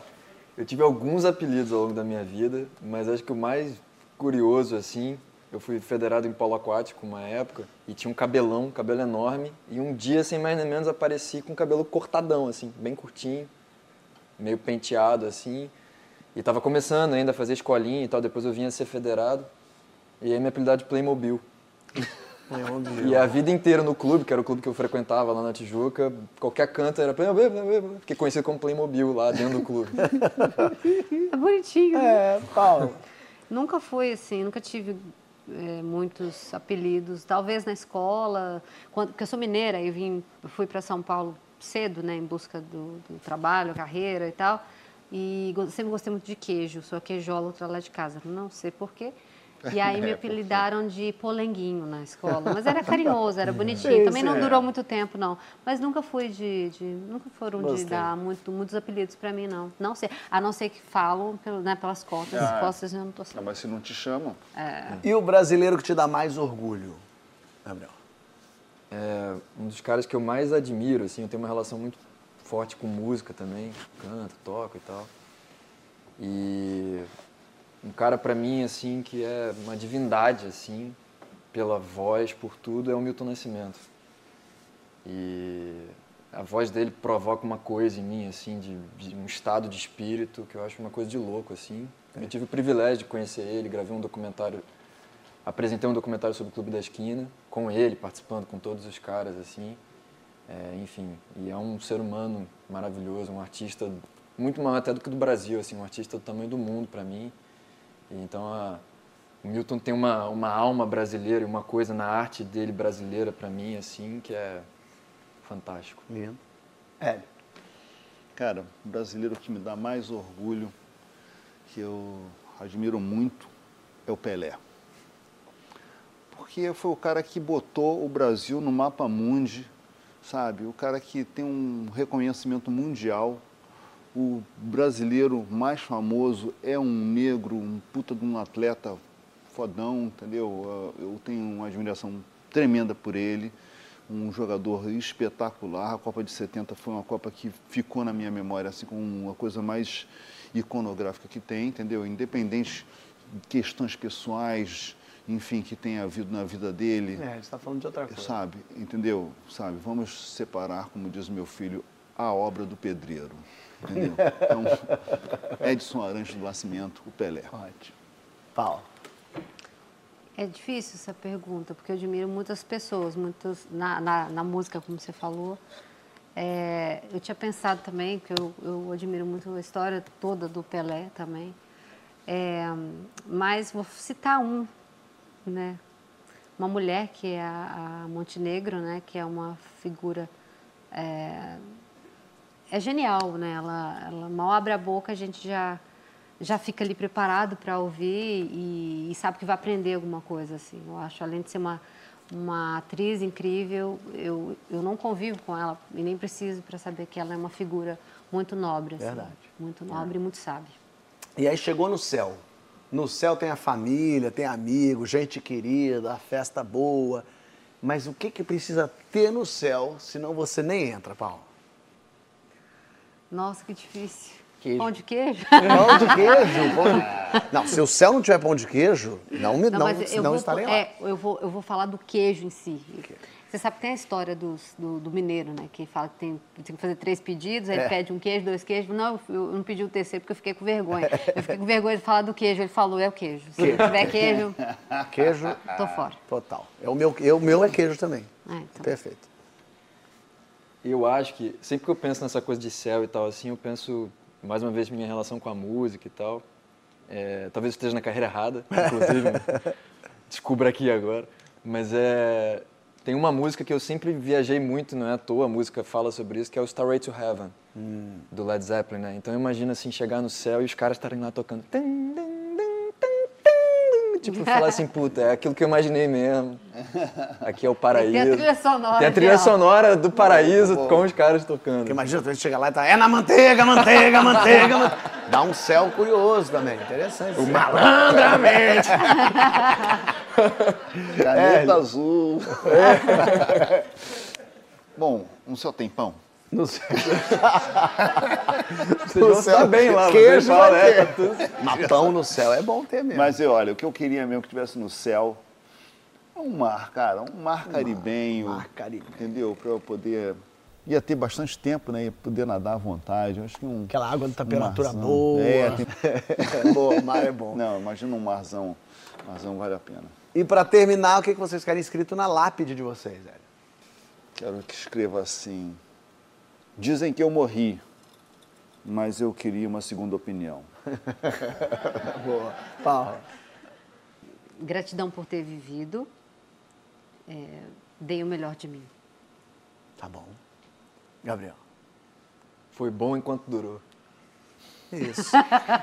Eu tive alguns apelidos ao longo da minha vida, mas acho que o mais curioso, assim, eu fui federado em polo aquático uma época e tinha um cabelão, um cabelo enorme, e um dia, sem mais nem menos, apareci com o cabelo cortadão, assim, bem curtinho, meio penteado, assim, e tava começando ainda a fazer escolinha e tal, depois eu vinha a ser federado, e aí me apelidado de Playmobil. E a vida inteira no clube, que era o clube que eu frequentava lá na Tijuca, qualquer canto era Playmobil, Playmobil. Fiquei conhecido como Playmobil lá dentro do clube. É bonitinho. né? É, Paulo. Nunca foi assim, nunca tive é, muitos apelidos. Talvez na escola, quando, porque eu sou mineira, eu vim, fui para São Paulo cedo, né, em busca do, do trabalho, carreira e tal. E sempre gostei muito de queijo, sou a queijola outra lá de casa, não sei porquê. E aí me apelidaram de polenguinho na escola. Mas era carinhoso, era bonitinho. Sim, Também não é. durou muito tempo, não. Mas nunca fui de. de- nunca foram Gostei. de dar muito, muitos apelidos pra mim, não. Não sei. A não ser que falam pelo- né, pelas costas. As costas eu não tô Ah, sabendo. mas se não te chamam, E o brasileiro que te dá mais orgulho, Gabriel? É um dos caras que eu mais admiro, assim, eu tenho uma relação muito forte com música também, canto, toco e tal. E um cara pra mim assim que é uma divindade assim, pela voz, por tudo, é o Milton Nascimento. E a voz dele provoca uma coisa em mim assim, de, de um estado de espírito que eu acho uma coisa de louco assim. Eu tive o privilégio de conhecer ele, gravei um documentário apresentei um documentário sobre o Clube da Esquina, com ele, participando com todos os caras, assim. É, enfim, e é um ser humano maravilhoso, um artista muito maior até do que do Brasil, assim, um artista do tamanho do mundo para mim. Então, a, o Milton tem uma, uma alma brasileira e uma coisa na arte dele brasileira para mim, assim, que é fantástico. Lindo. Hélio. cara, o brasileiro que me dá mais orgulho, que eu admiro muito, é o Pelé. Porque foi o cara que botou o Brasil no mapa mundi, sabe? O cara que tem um reconhecimento mundial. O brasileiro mais famoso é um negro, um puta de um atleta fodão, entendeu? Ah, Eu tenho uma admiração tremenda por ele, um jogador espetacular. A Copa de 70 foi uma Copa que ficou na minha memória assim como uma coisa mais iconográfica que tem, entendeu? Independente de questões pessoais, enfim, que tenha havido na vida dele, É, a gente está falando de outra coisa. sabe? Entendeu? Sabe? Vamos separar, como diz meu filho, a obra do pedreiro. Entendeu? Então, Edson Arantes do Nascimento, o Pelé. Ótimo. Paulo. É difícil essa pergunta, porque eu admiro muitas pessoas, muitas na, na, na música, como você falou. É, eu tinha pensado também, que eu, eu admiro muito a história toda do Pelé também. É, mas vou citar um, né? Uma mulher que é a, a Montenegro, né? Que é uma figura é, é genial, né? Ela, ela mal abre a boca, a gente já já fica ali preparado para ouvir e, e sabe que vai aprender alguma coisa assim. Eu acho, além de ser uma uma atriz incrível, eu eu não convivo com ela e nem preciso para saber que ela é uma figura muito nobre, assim, Verdade. muito nobre e muito sábia. E aí chegou no céu. No céu tem a família, tem amigos, gente querida, a festa boa. Mas o que, que precisa ter no céu, senão você nem entra, Paulo? Nossa, que difícil. Queijo. Pão de queijo? Pão de queijo. pão de- Não, se o céu não tiver pão de queijo, não me não, eu não vou, estarei lá. é, eu vou, eu vou falar do queijo em si. Você sabe que tem a história dos- do, do mineiro, né? Que fala que tem, tem que fazer três pedidos, aí É. ele pede um queijo, dois queijos. Não, eu não pedi o terceiro porque eu fiquei com vergonha. Eu fiquei com vergonha de falar do queijo. Ele falou, é o queijo. Se não tiver queijo, Queijo tô fora. total. É o meu, eu, o meu é queijo também. É, então. Perfeito. Eu acho que sempre que eu penso nessa coisa de céu e tal, assim, eu penso mais uma vez minha relação com a música e tal. É, talvez eu esteja na carreira errada, inclusive, descubra aqui agora. Mas é, tem uma música que eu sempre viajei muito, não é à toa, a música fala sobre isso, que é o Starway to Heaven, do Led Zeppelin, né? Então imagina assim, chegar no céu e os caras estarem lá tocando. tum, tum, Tipo, falar assim, puta, é aquilo que eu imaginei mesmo. Aqui é o paraíso. Tem a trilha sonora. Tem a trilha sonora do paraíso com os caras tocando. Porque imagina, tu chega lá e tá, é na manteiga, manteiga, manteiga, manteiga. Dá um céu curioso também, interessante. Malandramente. Caneta azul. Bom, no seu tempão. No céu. Vocês vão estar bem lá, Queijo vocês falam, vai é, ter. tá pão no céu é bom ter mesmo. Mas olha, o que eu queria mesmo que tivesse no céu é um mar, cara, um mar caribenho. mar caribenho. Entendeu? Para eu poder. Ia ter bastante tempo, né? Ia poder nadar à vontade. Eu acho que um. Aquela água de temperatura marzão. boa. É, tem- boa, o mar é bom. Não, imagina um marzão. Marzão vale a pena. E pra terminar, o que que vocês querem escrito na lápide de vocês, velho? Quero que escreva assim. Dizem que eu morri, mas eu queria uma segunda opinião. Boa. Paulo. Gratidão por ter vivido. É, dei o melhor de mim. Tá bom. Gabriel. Foi bom enquanto durou. Isso.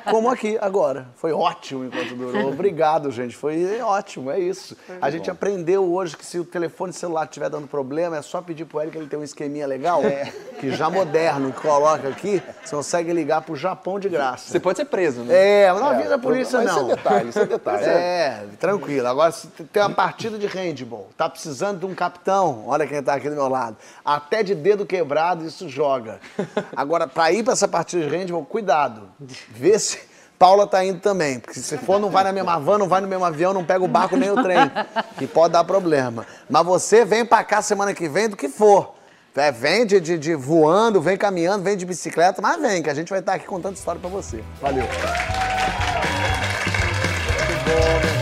Como aqui agora. Foi ótimo enquanto durou. Obrigado, gente. Foi ótimo, é isso. A gente aprendeu hoje que se o telefone celular estiver dando problema, é só pedir pro Eric que ele tem um esqueminha legal, que já moderno, que coloca aqui, você consegue ligar pro Japão de graça. Você pode ser preso, né? É, não avisa a polícia, mas não. Isso é detalhe, isso é detalhe. É, tranquilo. Agora, se tem uma partida de handball, tá precisando de um capitão, olha quem tá aqui do meu lado, até de dedo quebrado isso joga. Agora, pra ir pra essa partida de handball, cuidado lado. Vê se Paula tá indo também, porque se for não vai na mesma van, não vai no mesmo avião, não pega o barco nem o trem, que pode dar problema. Mas você vem para cá semana que vem do que for. É, vem de, de, de, voando, vem caminhando, vem de bicicleta, mas vem, que a gente vai estar aqui contando história para você. Valeu. Muito bom, meu